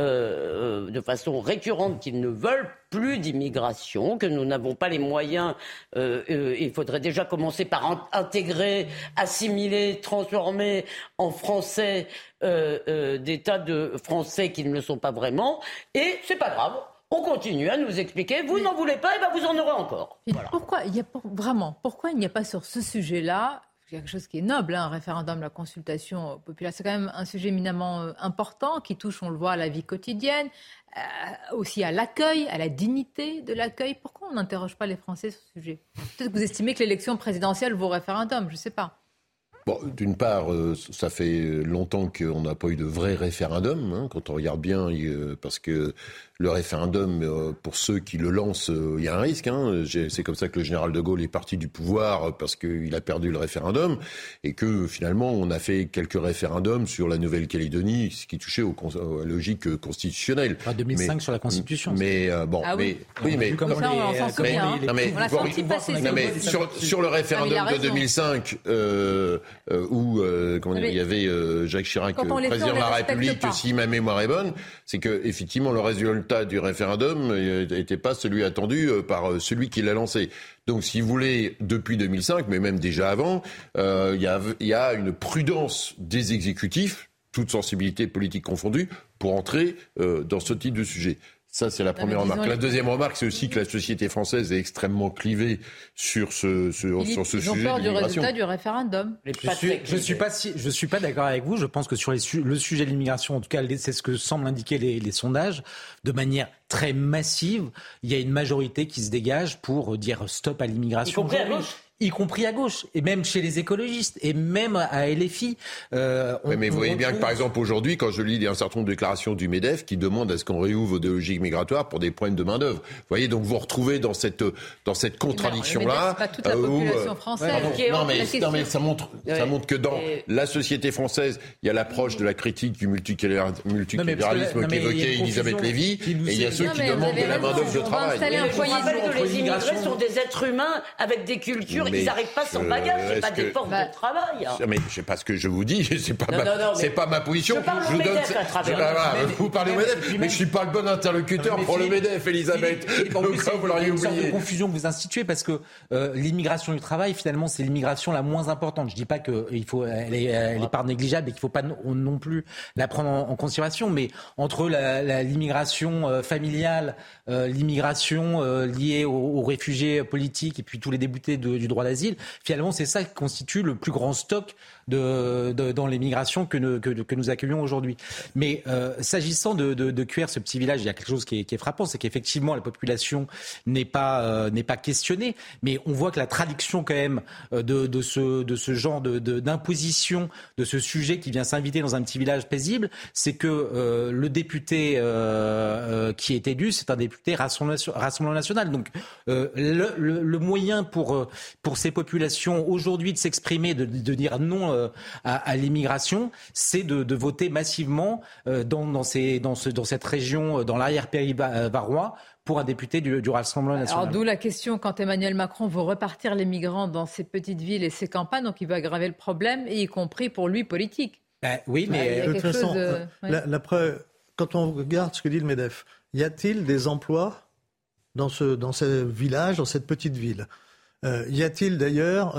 euh, de façon récurrente qu'ils ne veulent plus d'immigration, que nous n'avons pas les moyens. Euh, euh, il faudrait déjà commencer par intégrer, assimiler, transformer en français des tas de Français qui ne le sont pas vraiment. Et c'est pas grave. On continue à nous expliquer. Vous n'en voulez pas, et ben vous en aurez encore. Pourquoi il y a vraiment Pourquoi il n'y a pas sur ce sujet-là quelque chose qui est noble, hein, un référendum, la consultation populaire. C'est quand même un sujet éminemment euh, important qui touche, on le voit, à la vie quotidienne, euh, aussi à l'accueil, à la dignité de l'accueil. Pourquoi on n'interroge pas les Français sur ce sujet? Peut-être que vous estimez que l'élection présidentielle vaut référendum, je ne sais pas. Bon, d'une part, euh, ça fait longtemps qu'on n'a pas eu de vrai référendum, hein, quand on regarde bien, parce que le référendum, euh, pour ceux qui le lancent, euh, il y a un risque. Hein. C'est comme ça que le général de Gaulle est parti du pouvoir euh, parce qu'il a perdu le référendum et que finalement on a fait quelques référendums sur la Nouvelle-Calédonie, ce qui touchait aux, à la logique constitutionnelle. En 2005 sur la Constitution. Mais bon, ah oui. mais oui, mais, comme ça, on s'en souvient. mais, sur, sur, le référendum de 2005 euh, où comment dire, il y avait Jacques Chirac, président de la République, si ma mémoire est bonne, c'est que effectivement le résultat résultat du référendum n'était pas celui attendu euh, par euh, celui qui l'a lancé. Donc, si vous voulez, depuis 2005, mais même déjà avant, euh, il y, a, une prudence des exécutifs, toute sensibilité politique confondue, pour entrer dans ce type de sujet. Ça, c'est la première remarque. La deuxième remarque, c'est aussi que la société française est extrêmement clivée sur ce, sur, sur ce ils sujet. Ils ont peur du résultat du référendum. Je suis, je suis pas si, je suis pas d'accord avec vous. Je pense que sur les, le sujet de l'immigration, en tout cas, c'est ce que semblent indiquer les, les, sondages, de manière très massive, il y a une majorité qui se dégage pour dire stop à l'immigration y compris à gauche, et même chez les écologistes, et même à LFI. Euh, mais vous voyez bien que, par exemple, aujourd'hui, quand je lis un certain nombre de déclarations du MEDEF qui demandent à ce qu'on réouvre des logiques migratoires pour des problèmes de main-d'œuvre. Vous voyez, donc vous retrouvez dans cette, dans cette contradiction-là. pas toute la euh, population euh, française. non, mais, non, mais, ça montre, ça montre que dans la société française, il y a l'approche de la critique du multiculturalisme qu'évoquait Elisabeth Lévy, et il y a ceux qui demandent de la main-d'œuvre de travail. Je rappelle que les immigrés sont des êtres humains avec des cultures ils n'arrivent pas sans bagage, c'est pas des forces de travail. Mais sais pas ce que je vous dis, c'est pas, c'est pas ma position. Je, vous donne. vous parlez au MEDEF, mais je suis pas le bon interlocuteur pour le MEDEF, Elisabeth. vous l'auriez oublié. C'est une confusion que vous instituez parce que euh, l'immigration du travail, finalement, c'est l'immigration la moins importante. Je dis pas qu'elle faut, elle est, négligeable et qu'il faut pas non plus la prendre en, considération, mais entre l'immigration euh, familiale, euh, l'immigration liée aux, réfugiés politiques et puis tous les débutés du droit d'asile. Finalement, c'est ça qui constitue le plus grand stock dans les migrations que, nous accueillons aujourd'hui. Mais euh, s'agissant de, de, QR, ce petit village, il y a quelque chose qui est, frappant, c'est qu'effectivement la population n'est pas euh, pas questionnée, mais on voit que la traduction quand même euh, de, ce de ce genre d'imposition de, ce sujet qui vient s'inviter dans un petit village paisible, c'est que le député qui est élu, c'est un député Rassemblement national. Donc le, moyen pour pour ces populations aujourd'hui de s'exprimer, de dire non euh, à, l'immigration, c'est de, voter massivement euh, dans, dans, ces, dans, ce, dans cette région, euh, dans l'arrière-pays varois, pour un député du, du Rassemblement national. Alors d'où la question quand Emmanuel Macron veut repartir les migrants dans ces petites villes et ces campagnes, donc il veut aggraver le problème, y compris pour lui politique. Ben, oui, mais de toute façon, la, preuve, quand on regarde ce que dit le Medef, y a-t-il des emplois dans ce dans ce village, dans cette petite ville? Y a-t-il d'ailleurs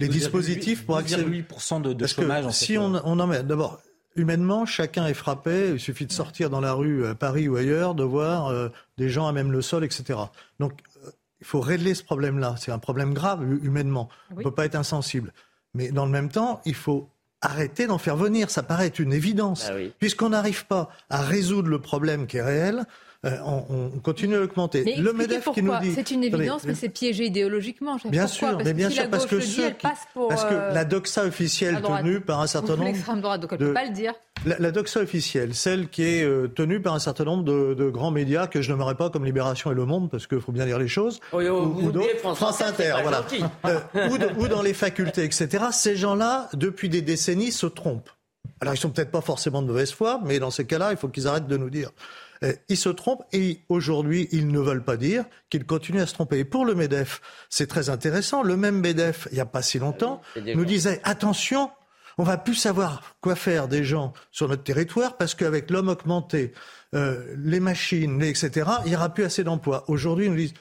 les dispositifs pour accéder. 8% de, de chômage. en si on, on en met, d'abord, humainement, chacun est frappé. Il suffit de sortir dans la rue à Paris ou ailleurs, de voir euh, des gens à même le sol, etc. Donc, euh, il faut régler ce problème-là. C'est un problème grave humainement. On ne peut pas être insensible. Mais dans le même temps, il faut arrêter d'en faire venir. Ça paraît être une évidence. Ah Puisqu'on n'arrive pas à résoudre le problème qui est réel, euh, on, continue à augmenter. le Medef qui nous dit. C'est une évidence, mais c'est piégé idéologiquement. Bien sûr, mais bien sûr, parce que ceux parce que euh, la doxa officielle tenue par un certain nombre. L'extrême droite, donc elle ne peut pas le dire. La, doxa officielle, celle qui est euh, tenue par un certain nombre de, grands médias que je n'aimerais pas comme Libération et Le Monde, parce qu'il faut bien dire les choses. ou, ou France, Inter, voilà. ou, ou dans les facultés, etc. Ces gens-là, depuis des décennies, se trompent. Alors ils sont peut-être pas forcément de mauvaise foi, mais dans ces cas-là, il faut qu'ils arrêtent de nous dire ils se trompent et aujourd'hui, ils ne veulent pas dire qu'ils continuent à se tromper. Et pour le MEDEF, c'est très intéressant. Le même MEDEF, il n'y a pas si longtemps, nous disait attention, on va plus savoir quoi faire des gens sur notre territoire parce qu'avec l'homme augmenté, euh, les machines, etc., il n'y aura plus assez d'emplois. Aujourd'hui, ils nous disent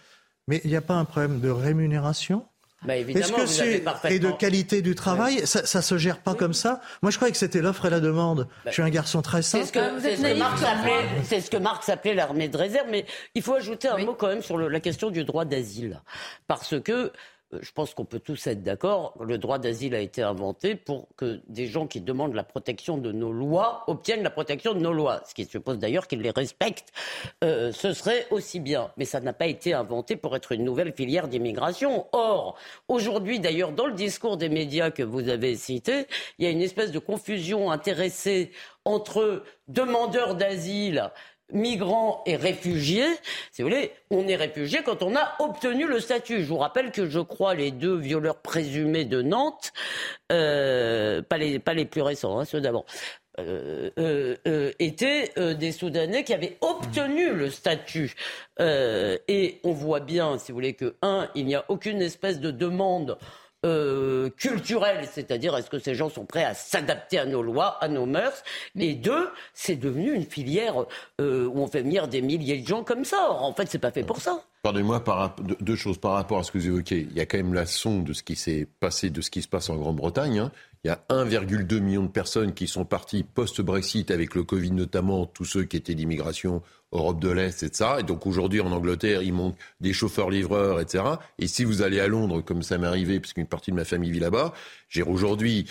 mais il n'y a pas un problème de rémunération? Bah, Est-ce que c'est et de qualité du travail Ça, ça se gère pas comme ça. Moi, je croyais que c'était l'offre et la demande. je suis un garçon très simple. C'est ce que, Marx appelait, l'armée de réserve. Mais il faut ajouter un mot quand même sur la question du droit d'asile, parce que euh, je pense qu'on peut tous être d'accord, le droit d'asile a été inventé pour que des gens qui demandent la protection de nos lois obtiennent la protection de nos lois, ce qui suppose d'ailleurs qu'ils les respectent. Euh, ce serait aussi bien, mais ça n'a pas été inventé pour être une nouvelle filière d'immigration. Or, aujourd'hui d'ailleurs, dans le discours des médias que vous avez cité, il y a une espèce de confusion intéressée entre demandeurs d'asile migrants et réfugiés, si vous voulez, on est réfugié quand on a obtenu le statut. Je vous rappelle que je crois les deux violeurs présumés de Nantes, euh, pas, les, pas les plus récents, hein, ceux d'avant, euh, euh, étaient des Soudanais qui avaient obtenu le statut. et on voit bien, si vous voulez, que, un, il n'y a aucune espèce de demande euh, culturelle, c'est-à-dire est-ce que ces gens sont prêts à s'adapter à nos lois, à nos mœurs? Et deux, c'est devenu une filière euh, où on fait venir des milliers de gens comme ça. en fait, c'est pas fait pour ça. Pardonnez-moi, deux choses par rapport à ce que vous évoquez. Il y a quand même la sonde de ce qui s'est passé, de ce qui se passe en Grande-Bretagne. Hein. Il y a 1,2 million de personnes qui sont parties post-Brexit avec le Covid notamment, tous ceux qui étaient d'immigration Europe de l'Est, etc. Et donc aujourd'hui en Angleterre, il manque des chauffeurs-livreurs, etc. Et si vous allez à Londres, comme ça m'est arrivé, puisqu'une partie de ma famille vit là-bas, j'ai aujourd'hui,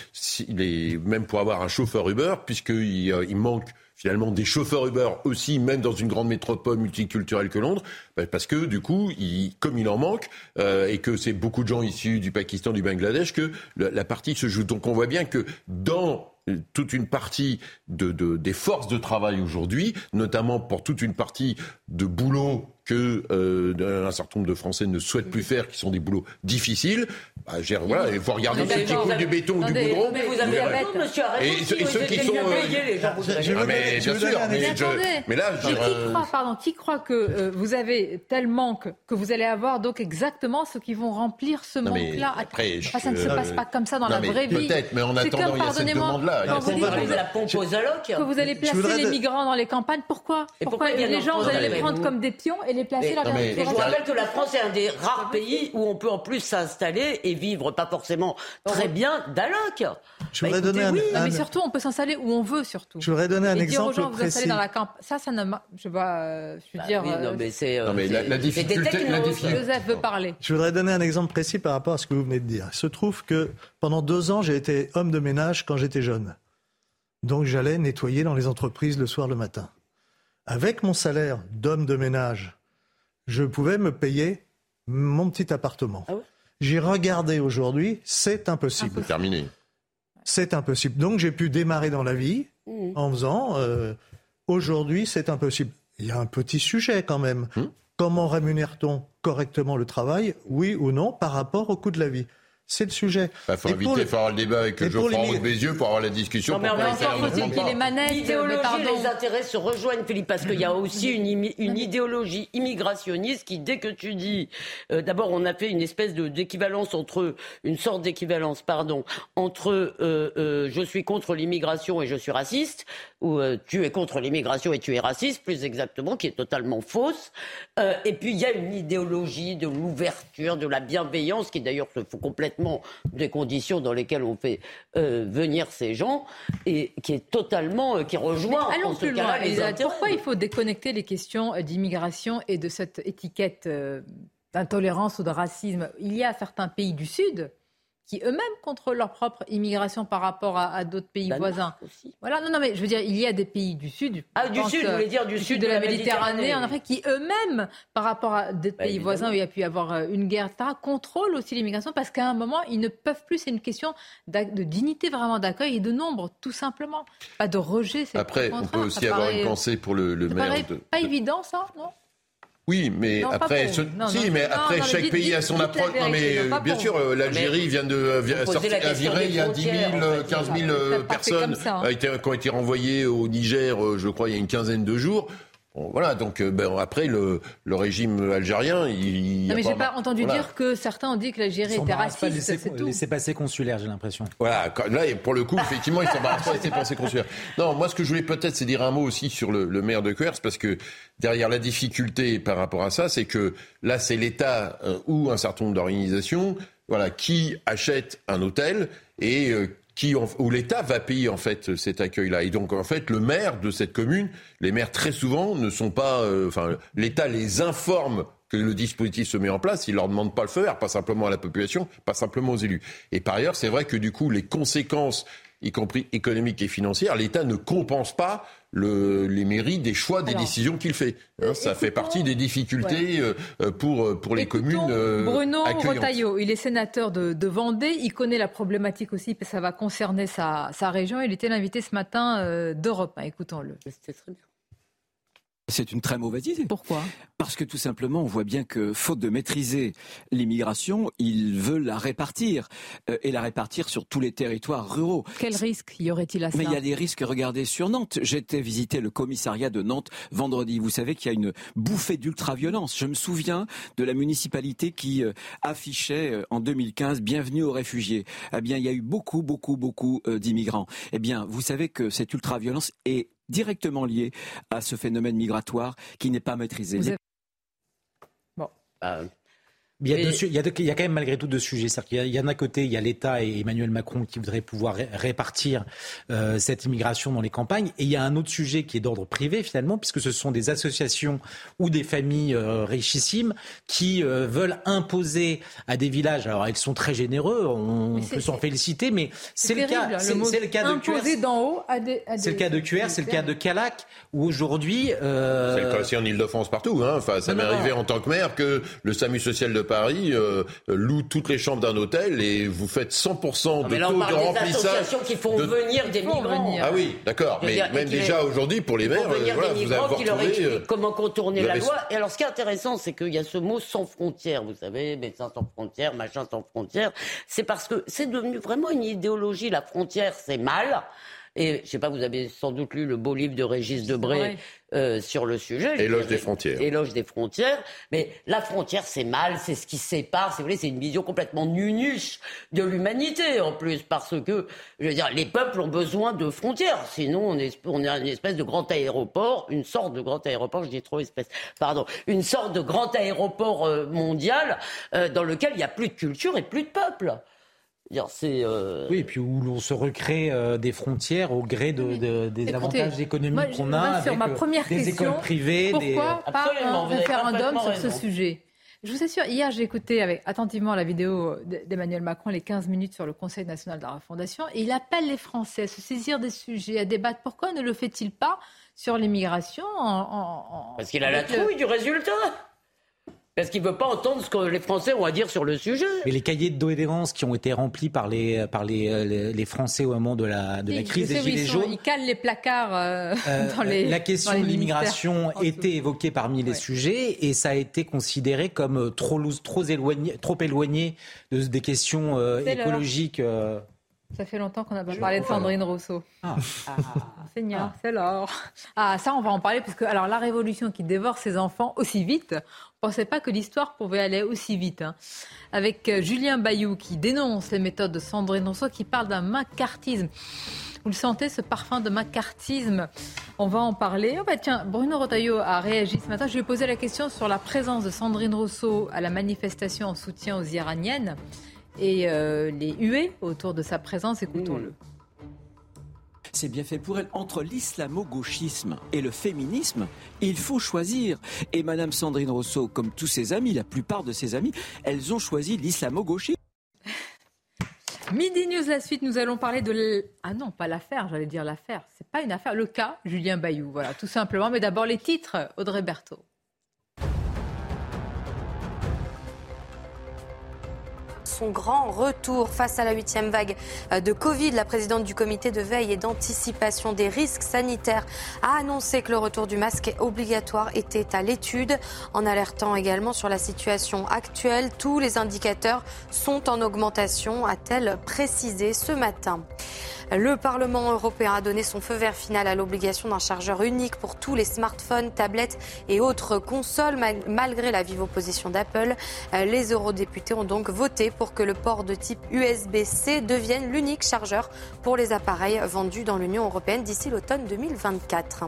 même pour avoir un chauffeur Uber, puisqu'il il manque finalement des chauffeurs Uber aussi, même dans une grande métropole multiculturelle que Londres, bah, parce que du coup, il, comme il en manque, euh, et que c'est beaucoup de gens issus du Pakistan, du Bangladesh, que la partie se joue. Donc on voit bien que dans toute une partie de, de, des forces de travail aujourd'hui, notamment pour toute une partie de boulot que euh, un certain nombre de Français ne souhaitent plus faire, qui sont des boulots difficiles. Bah, voilà, il faut regarder ceux qui coulent du béton ou du goudron. Mais vous avez raison, monsieur Et, et ceux qui sont gens. Ah, mais bien sûr, mais, mais là, je... qui croit, pardon, qui croit que euh, vous avez tel manque que vous allez avoir donc exactement ceux qui vont remplir ce manque-là? Après, ça ne se passe pas comme ça dans la vraie vie. Peut-être, mais en attendant, il y a cette demande-là. Quand vous dites que vous allez placer les migrants dans les campagnes, pourquoi Pourquoi les gens vous allez les prendre comme des pions et les placer là je vous rappelle que la France est un des rares pays où on peut en plus s'installer et vivre pas forcément très bien d'alloc. Je voudrais bah, donner un, oui, mais surtout, on peut s'installer où on veut, surtout. Je voudrais donner un exemple dire aux gens, précis. Vous dans la camp. Ça, ça ne je vois, je veux bah dire. Oui, non, mais c'est. non, mais la, difficulté. La difficulté. Joseph veut parler. Je voudrais donner un exemple précis par rapport à ce que vous venez de dire. Il se trouve que pendant deux ans, j'ai été homme de ménage quand j'étais jeune. Donc, j'allais nettoyer dans les entreprises le soir, le matin. Avec mon salaire d'homme de ménage, je pouvais me payer mon petit appartement. Ah j'ai regardé aujourd'hui, c'est impossible. Terminé. C'est impossible. Donc j'ai pu démarrer dans la vie mmh. en faisant. Euh, aujourd'hui, c'est impossible. Il y a un petit sujet quand même. Mmh. Comment rémunère-t-on correctement le travail, oui ou non, par rapport au coût de la vie? C'est le sujet. Il bah, faut éviter, il faut avoir le débat avec Geoffroy Roux de Bézieux pour avoir la discussion. Non, mais encore faut-il qu'il les manettes. L'idéologie et les intérêts se rejoignent, Philippe, parce qu'il y a aussi une, une, idéologie immigrationniste qui, dès que tu dis, euh, d'abord, on a fait une espèce d'équivalence entre une sorte d'équivalence, pardon, entre euh, euh, je suis contre l'immigration et je suis raciste, ou euh, tu es contre l'immigration et tu es raciste, plus exactement, qui est totalement fausse. Euh, et puis il y a une idéologie de l'ouverture, de la bienveillance, qui d'ailleurs se fout complètement des conditions dans lesquelles on fait euh, venir ces gens, et qui est totalement, qui rejoint allons plus loin. Pourquoi il faut déconnecter les questions d'immigration et de cette étiquette d'intolérance ou de racisme? Il y a certains pays du Sud qui eux-mêmes contrôlent leur propre immigration par rapport à, d'autres pays voisins. Aussi. Voilà, non, non, mais je veux dire, il y a des pays du Sud. Ah, du Sud, vous voulez dire du, sud, de, la, Méditerranée, en Afrique, qui eux-mêmes, par rapport à des bah, pays voisins où il y a pu y avoir euh, une guerre, etc., contrôlent aussi l'immigration parce qu'à un moment, ils ne peuvent plus. C'est une question de dignité vraiment d'accueil et de nombre, tout simplement. Pas de rejet. Après, on peut aussi avoir une pensée pour le, le maire. De... Pas évident, ça, non? Oui, mais après, si, mais après chaque pays a son approche. Non, mais euh, bien sûr, euh, l'Algérie vient de sortir, viré il y a 10 000, 15 000 personnes hein. qui ont été renvoyées au Niger, euh, je crois, il y a une quinzaine de jours voilà, donc euh, ben, après, le, le, régime algérien, il. Non, mais j'ai pas entendu dire que certains ont dit que l'Algérie était raciste. Pas laisser, laisser passer consulaire, j'ai l'impression. Voilà, là, pour le coup, effectivement, ils s'embarrassent pas laisser passer consulaire. Non, moi, ce que je voulais peut-être, c'est dire un mot aussi sur le, le maire de Quers, parce que derrière la difficulté par rapport à ça, c'est que là, c'est l'État euh, ou un certain nombre d'organisations voilà, qui achètent un hôtel et euh, qui, où l'État va payer en fait cet accueil-là. Et donc en fait, le maire de cette commune, les maires très souvent ne sont pas, euh, enfin, l'État les informe que le dispositif se met en place, il leur demande pas le feu vert, pas simplement à la population, pas simplement aux élus. Et par ailleurs, c'est vrai que du coup, les conséquences y compris économiques et financières, l'État ne compense pas le, les mairies des choix, des décisions qu'il fait. Hein, ça fait partie des difficultés euh, euh, pour, euh, pour les communes. Bruno Retailleau, il est sénateur de, de, Vendée, il connaît la problématique aussi, parce que ça va concerner sa, sa région. Il était l'invité ce matin d'Europe. Écoutons-le. C'était très bien. C'est une très mauvaise idée. Pourquoi? Parce que tout simplement, on voit bien que, faute de maîtriser l'immigration, ils veulent la répartir euh, et la répartir sur tous les territoires ruraux. Quel risque y aurait-il à ça? Mais il y a des risques. Regardez sur Nantes. J'étais visiter le commissariat de Nantes vendredi. Vous savez qu'il y a une bouffée d'ultra-violence. Je me souviens de la municipalité qui euh, affichait euh, en 2015 "Bienvenue aux réfugiés". Eh bien, il y a eu beaucoup, beaucoup, beaucoup d'immigrants. Eh bien, vous savez que cette ultra-violence est directement lié à ce phénomène migratoire qui n'est pas maîtrisé. Bon. Il y, a il, y a il y, a quand même malgré tout deux sujets. Il y, a d'un côté, il y a l'État et Emmanuel Macron qui voudraient pouvoir répartir euh, cette immigration dans les campagnes. Et il y a un autre sujet qui est d'ordre privé finalement, puisque ce sont des associations ou des familles euh, richissimes qui euh, veulent imposer à des villages. Alors, ils sont très généreux, on peut s'en féliciter, mais c'est le, cas. C'est le cas de QR. d'en haut à des. C'est le cas de QR, c'est le cas de Calac, où aujourd'hui. Euh, c'est le cas aussi en Ile-de-France partout. Hein. Enfin, ça m'est arrivé en tant que maire que le SAMU social de Paris euh, loue toutes les chambres d'un hôtel et vous faites 100% de taux de remplissage. Des associations qui font venir des migrants. Ah oui, d'accord. Mais même déjà aujourd'hui pour les maires, euh, voilà, vous avez qui leur euh, comment contourner la loi. Et alors ce qui est intéressant, c'est qu'il y a ce mot sans frontières, vous savez, médecins sans frontières, machin sans frontières. C'est parce que c'est devenu vraiment une idéologie. La frontière, c'est mal. Et je sais pas, vous avez sans doute lu le beau livre de Régis Debray euh, sur le sujet. Éloge des frontières. Éloge des frontières. Mais la frontière, c'est mal, c'est ce qui sépare. Si vous voulez, c'est une vision complètement nunuche de l'humanité en plus, parce que, je veux dire, les peuples ont besoin de frontières. Sinon, on est, on est une espèce de grand aéroport, une sorte de grand aéroport. Je dis trop espèce. Pardon, une sorte de grand aéroport euh, mondial euh, dans lequel il n'y a plus de culture et plus de peuple. Oui, et puis où l'on se recrée des frontières au gré de, des avantages économiques qu'on a sur ma première des écoles privées. Pourquoi pas un référendum sur ce sujet? Je vous assure, hier, j'ai écouté avec attentivement la vidéo d'Emmanuel Macron, les 15 minutes sur le Conseil national de la Refondation, et il appelle les Français à se saisir des sujets, à débattre. Pourquoi ne le fait-il pas sur l'immigration en, Parce qu'il a la trouille du résultat parce qu'il ne veut pas entendre ce que les Français ont à dire sur le sujet. Mais les cahiers de doléances qui ont été remplis par les, par les, les, Français au moment de la, de la crise des Gilets jaunes. Ils calent les placards euh, euh, dans les. La question de l'immigration était évoquée parmi les sujets et ça a été considéré comme trop, trop, éloigné, trop éloigné de, des questions euh, écologiques. Ça fait longtemps qu'on n'a pas parlé de Sandrine Rousseau. Ah. ah. Seigneur, ah. c'est l'or. Ah, ça, on va en parler, parce que alors, la révolution qui dévore ses enfants aussi vite, on ne pensait pas que l'histoire pouvait aller aussi vite. Hein. Avec euh, Julien Bayou qui dénonce les méthodes de Sandrine Rousseau, qui parle d'un macartisme. Vous le sentez, ce parfum de macartisme? On va en parler. Oh bah tiens, Bruno Rotaillot a réagi ce matin. Je lui ai posé la question sur la présence de Sandrine Rousseau à la manifestation en soutien aux Iraniennes et euh, les huées autour de sa présence. Écoutons-le. C'est bien fait pour elle. Entre l'islamo-gauchisme et le féminisme, il faut choisir. Et Madame Sandrine Rousseau, comme tous ses amis, la plupart de ses amis, elles ont choisi l'islamo-gauchisme. Midi News, la suite, nous allons parler de... Ah non, pas l'affaire, j'allais dire l'affaire. C'est pas une affaire, le cas Julien Bayou. Voilà, tout simplement. Mais d'abord les titres, Audrey Berthaud. Son grand retour face à la huitième vague euh, de Covid. La présidente du comité de veille et d'anticipation des risques sanitaires a annoncé que le retour du masque obligatoire était à l'étude, en alertant également sur la situation actuelle. Tous les indicateurs sont en augmentation, a-t-elle précisé ce matin. Le Parlement européen a donné son feu vert final à l'obligation d'un chargeur unique pour tous les smartphones, tablettes et autres consoles, malgré la vive opposition d'Apple. Euh, les eurodéputés ont donc voté pour que le port de type USB-C devienne l'unique chargeur pour les appareils vendus dans l'Union européenne d'ici l'automne 2024.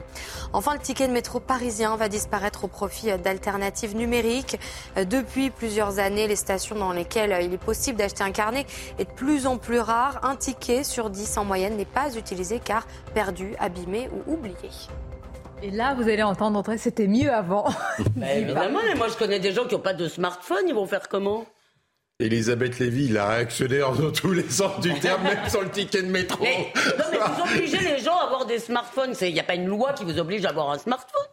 Enfin, le ticket de métro parisien va disparaître au profit d'alternatives numériques. Euh, depuis plusieurs années, les stations dans lesquelles il est possible d'acheter un carnet est de plus en plus rare. Un ticket sur 10 en moyenne n'est pas utilisé car perdu, abîmé ou oublié. Et là, vous allez entendre, c'était mieux avant. Bah, évidemment, mais moi je connais des gens qui n'ont pas de smartphone, ils vont faire comment? Elisabeth Lévy, la réactionnaire dans tous les sens du terme, même sur le ticket de métro. Mais, non, mais vous obligez les gens à avoir des smartphones. Il n'y a pas une loi qui vous oblige à avoir un smartphone.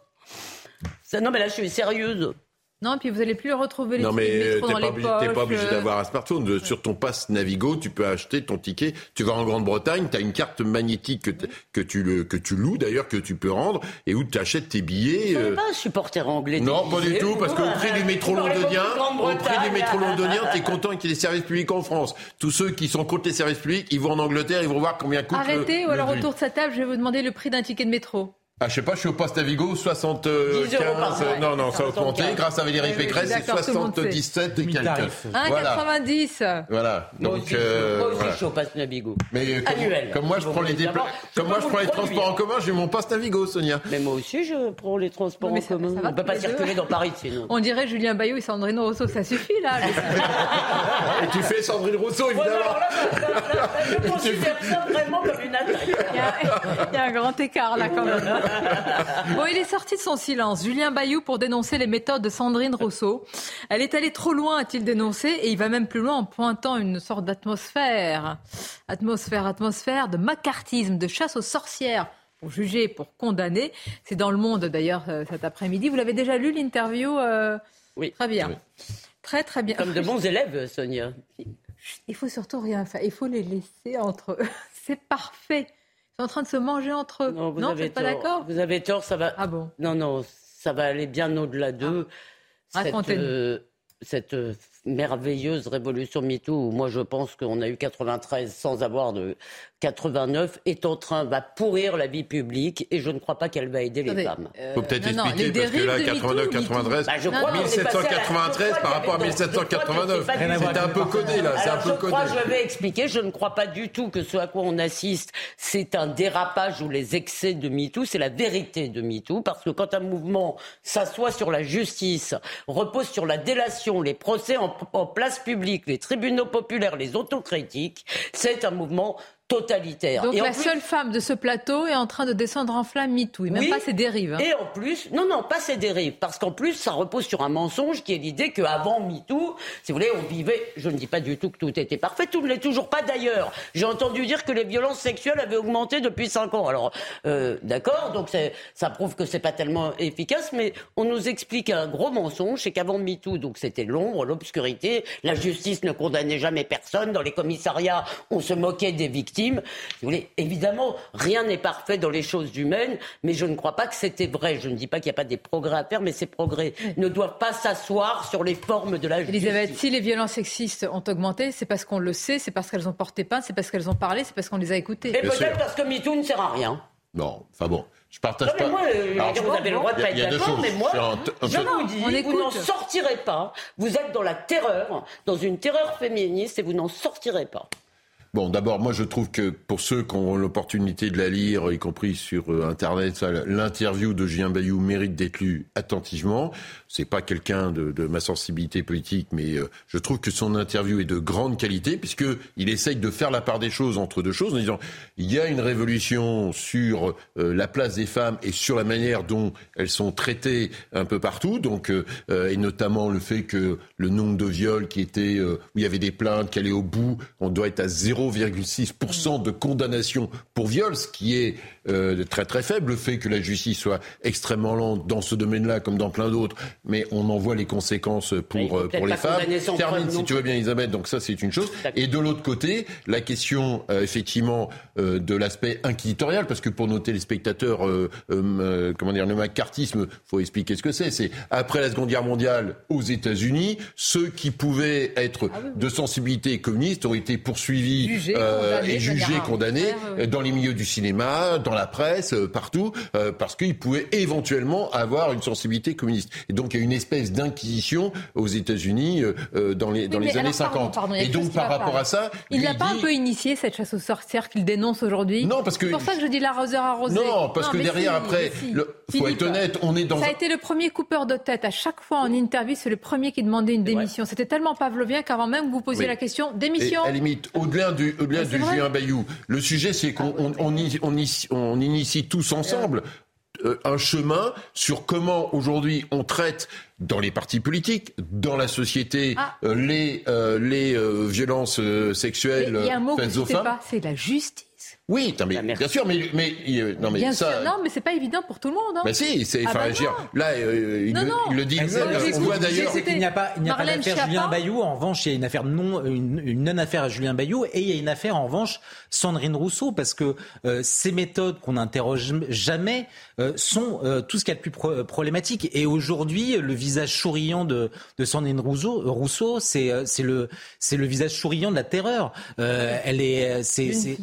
non, mais là, je suis sérieuse. Non, et puis vous n'allez plus le retrouver les Non, mais euh, tu n'es pas obligé, d'avoir un smartphone. Sur ton passe Navigo, tu peux acheter ton ticket. Tu vas en Grande-Bretagne, tu as une carte magnétique que, que, tu, le, que tu loues d'ailleurs, que tu peux rendre, et où tu achètes tes billets. Vous euh... pas un supporter anglais Non, pas du tout, parce qu'au prix du métro londonien, au prix du métro londonien, tu es content qu'il y ait des services publics en France. Tous ceux qui sont contre les services publics, ils vont en Angleterre, ils vont voir combien coûte Arrêtez, ou alors autour de sa table, je vais vous demander le prix d'un ticket de métro. Ah, je sais pas, je suis au poste Navigo, 75. non, non, ça a augmenté. Grâce à Valérie Pécresse, c'est 77 et quelques. 1,90. Voilà. Donc, euh, moi aussi, je suis au passe Navigo. Mais euh, comme, comme, moi, je prends les comme moi, je prends les transports en commun, j'ai mon passe Navigo, Sonia. Mais moi aussi, je prends les transports en commun. On ne peut pas circuler dans Paris, sinon. On dirait Julien Bayou et Sandrine Rousseau, ça suffit, là. et tu fais Sandrine Rousseau, évidemment. Je considère ça vraiment comme une attaque. Il y a un grand écart, là, quand même. bon, il est sorti de son silence. Julien Bayou pour dénoncer les méthodes de Sandrine Rousseau. Elle est allée trop loin, a-t-il dénoncé, et il va même plus loin en pointant une sorte d'atmosphère. Atmosphère, atmosphère de macartisme, de chasse aux sorcières pour juger, pour condamner. C'est dans le monde d'ailleurs euh, cet après-midi. Vous l'avez déjà lu l'interview euh, Oui. Très bien. Très très bien. Comme de bons élèves, Sonia. Il faut surtout rien faire. Il faut les laisser entre eux. C'est parfait sont en train de se manger entre eux. Non, vous non, pas d'accord? Vous avez tort, ça va. Ah bon? Non, non, ça va aller bien au-delà d'eux. Ah. Cette, cette merveilleuse révolution MeToo, où moi je pense qu'on a eu 93 sans avoir de 89, est en train, va pourrir la vie publique et je ne crois pas qu'elle va aider les femmes. Il faut peut-être expliquer parce que là, 89, 93, bah, je crois 1793 par rapport à 1789, c'est un peu codé là, c'est un peu codé. Je, crois, je vais expliquer, je ne crois pas du tout que ce à quoi on assiste, c'est un dérapage ou les excès de MeToo, c'est la vérité de MeToo, parce que quand un mouvement s'assoit sur la justice, repose sur la délation, les procès en en place publique les tribunaux populaires, les autocritiques, c'est un mouvement totalitaire. Donc la seule femme de ce plateau est en train de descendre en flamme MeToo, et même pas ses dérives. Hein. Et en plus, non, non, pas ses dérives, parce qu'en plus, ça repose sur un mensonge qui est l'idée qu'avant MeToo, si vous voulez, on vivait, je ne dis pas du tout que tout était parfait, tout ne l'est toujours pas d'ailleurs. J'ai entendu dire que les violences sexuelles avaient augmenté depuis 5 ans. Alors, euh, d'accord, donc ça prouve que c'est pas tellement efficace, mais on nous explique un gros mensonge, c'est qu'avant MeToo, donc c'était l'ombre, l'obscurité, la justice ne condamnait jamais personne, dans les commissariats, on se moquait des victimes vous voulez, évidemment, rien n'est parfait dans les choses humaines, mais je ne crois pas que c'était vrai. Je ne dis pas qu'il n'y a pas des progrès à faire, mais ces progrès ne doivent pas s'asseoir sur les formes de la justice. Elisabeth, si les violences sexistes ont augmenté, c'est parce qu'on le sait, c'est parce qu'elles ont porté pain, c'est parce qu'elles ont parlé, c'est parce qu'on les a écoutées. Et peut-être parce que MeToo ne sert à rien. Non, enfin bon. Je partage pas. Moi, vous avez le droit de pas être d'accord, mais moi, je vous dis, vous n'en sortirez pas. Vous êtes dans la terreur, dans une terreur féministe, et vous n'en sortirez pas. Bon, d'abord, moi, je trouve que pour ceux qui ont l'opportunité de la lire, y compris sur euh, Internet, l'interview de Julien Bayou mérite d'être lu attentivement. C'est pas quelqu'un de, ma sensibilité politique, mais euh, je trouve que son interview est de grande qualité, puisque il essaye de faire la part des choses entre deux choses, en disant il y a une révolution sur euh, la place des femmes et sur la manière dont elles sont traitées un peu partout, donc et notamment le fait que le nombre de viols qui étaient où il y avait des plaintes qui allaient au bout, on doit être à zéro 0,6% de condamnation pour viol, ce qui est euh, très très faible. Le fait que la justice soit extrêmement lente dans ce domaine-là comme dans plein d'autres, mais on en voit les conséquences pour, euh, pour les femmes. Termine si tu veux bien Elisabeth, donc ça c'est une chose. Et de l'autre côté, la question euh, effectivement de l'aspect inquisitorial, parce que pour nos téléspectateurs, comment dire, le macartisme, faut expliquer ce que c'est. C'est après la Seconde Guerre mondiale aux États-Unis, ceux qui pouvaient être ah de sensibilité communiste ont été poursuivis euh, et jugé, condamné dans les milieux du cinéma, dans la presse, euh, partout, euh, parce qu'ils pouvaient éventuellement avoir une sensibilité communiste. Et donc il y a une espèce d'inquisition aux États-Unis dans les, dans les années 50. et donc par rapport à ça, il n'a pas un peu initié cette chasse aux sorcières qu'il dénonce aujourd'hui. Non, parce que c'est pour ça que je dis l'arroseur arrosé. Non, parce que derrière après, il faut être honnête, on est dans. Ça a été le premier coupeur de tête à chaque fois en interview, c'est le premier qui demandait une démission. C'était tellement pavlovien qu'avant même que vous posiez la question, démission. à limite, au-delà du, au-delà du Julien Bayou. Le sujet, c'est qu'on on, on, initie tous ensemble euh, un chemin sur comment aujourd'hui on traite dans les partis politiques, dans la société, ah. euh, les, euh, les violences sexuelles faites aux femmes. C'est la justice. Oui, mais, bien sûr, mais, mais non, mais ça. non, mais c'est pas évident pour tout le monde. Hein. Mais si, c'est. Ah bah là, euh, il, le dit. on voit d'ailleurs. Qu'il n'y a pas, il n'y a pas d'affaire Julien Bayou. En revanche, il y a une affaire non, une, non affaire à Julien Bayou, et il y a une affaire en revanche Sandrine Rousseau, parce que euh, ces méthodes qu'on n'interroge jamais euh, sont tout ce qu'il y a de plus problématique. Et aujourd'hui, le visage souriant de, de Sandrine Rousseau, Rousseau, c'est c'est le c'est le visage souriant de la terreur. elle est c'est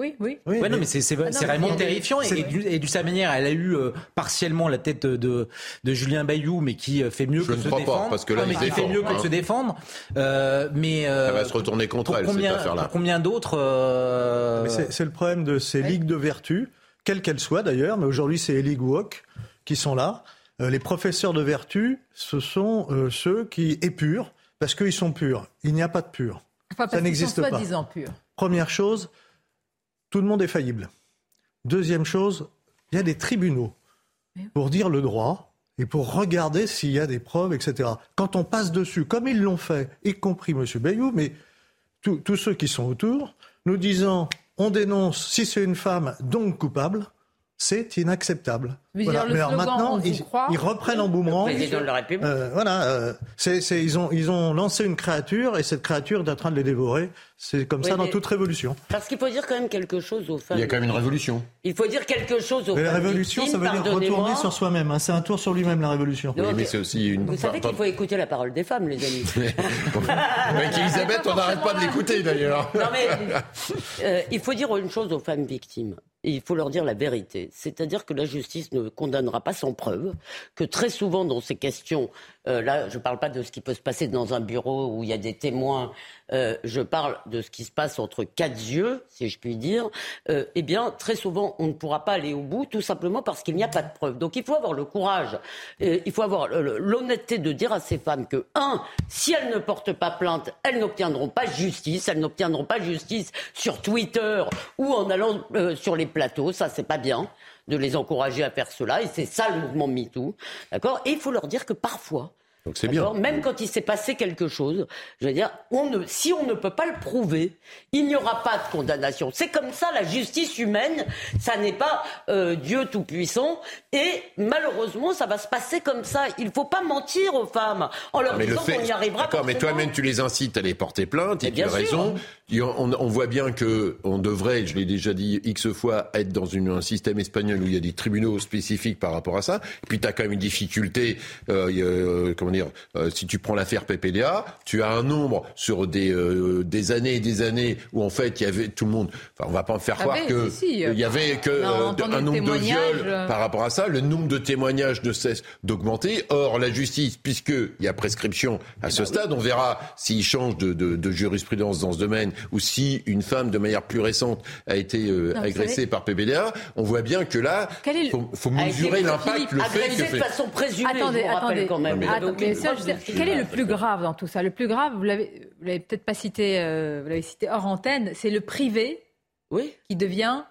oui, oui. oui non, mais c'est ah vraiment terrifiant. Et, et, de sa manière, elle a eu euh, partiellement la tête de, de Julien Bayou, mais qui euh, fait mieux que se défendre. Pas, parce que là, il fait mieux que de se défendre. Euh, mais ça va se retourner contre elle, combien, cette affaire-là. Combien d'autres C'est le problème de ces ligues de vertu, quelles qu'elles soient d'ailleurs, mais aujourd'hui, c'est les ligues woke qui sont là. les professeurs de vertu, ce sont ceux qui épurent parce qu'ils sont purs. Il n'y a pas de pur. ça n'existe pas. Première chose, tout le monde est faillible. Deuxième chose, il y a des tribunaux pour dire le droit et pour regarder s'il y a des preuves, etc. Quand on passe dessus, comme ils l'ont fait, y compris M. Bayou, mais tous ceux qui sont autour, nous disant on dénonce si c'est une femme, donc coupable, c'est inacceptable. Voilà. Mais alors maintenant, ils, reprennent en boomerang. Euh, voilà, euh, ils, ont, ils ont lancé une créature et cette créature est en train de les dévorer. C'est comme ça dans toute révolution. Parce qu'il faut dire quand même quelque chose aux femmes. Il y a quand même une révolution. Il faut dire quelque chose aux mais La révolution, ça veut dire retourner sur soi-même. Hein. C'est un tour sur lui-même, la révolution. Oui, mais c'est aussi une. Vous savez qu'il faut écouter la parole des femmes, les amis. Avec Elisabeth, on n'arrête pas de l'écouter d'ailleurs. Non mais euh, il faut dire une chose aux femmes victimes. Et il faut leur dire la vérité. C'est-à-dire que la justice ne condamnera pas sans preuve, que très souvent dans ces questions, Euh, là, je ne parle pas de ce qui peut se passer dans un bureau où il y a des témoins. Euh, je parle de ce qui se passe entre quatre yeux, si je puis dire. Euh, eh bien, très souvent, on ne pourra pas aller au bout, tout simplement parce qu'il n'y a pas de preuves. Donc, il faut avoir le courage, il faut avoir l'honnêteté de dire à ces femmes que, un, si elles ne portent pas plainte, elles n'obtiendront pas justice. Elles n'obtiendront pas justice sur Twitter ou en allant sur les plateaux. Ça, c'est pas bien de les encourager à faire cela. Et c'est ça le mouvement MeToo. D'accord? Et il faut leur dire que parfois, donc c'est bien. Même quand il s'est passé quelque chose, je veux dire, on ne, si on ne peut pas le prouver, il n'y aura pas de condamnation. C'est comme ça la justice humaine. Ça n'est pas euh, Dieu tout puissant. Et malheureusement, ça va se passer comme ça. Il ne faut pas mentir aux femmes en leur disant qu'on y arrivera. D'accord, mais toi-même tu les incites à les porter plainte. Et tu as raison. On, on, voit bien que on devrait, je l'ai déjà dit x fois, être dans une, un système espagnol où il y a des tribunaux spécifiques par rapport à ça. Et puis tu as quand même une difficulté. Euh, euh, comment dire, euh, si tu prends l'affaire PPDA, tu as un nombre sur des, euh, des années et des années où en fait il y avait tout le monde. Enfin, on va pas me faire ah croire qu'il que il y avait que un nombre de viols par rapport à ça. Le nombre de témoignages ne cesse d'augmenter. Or, la justice, puisqu'il y a prescription à eh ce ben stade, on verra s'il change de, de, de, jurisprudence dans ce domaine ou si une femme de manière plus récente a été agressée par PPDA. On voit bien que là, il faut, faut, mesurer l'impact, le fait que... de façon présumée, attendez, attendez, quand même quel est le plus grave dans tout ça? Le plus grave, vous l'avez, l'avez peut-être pas cité, euh, vous l'avez cité hors antenne, c'est le privé oui. qui devient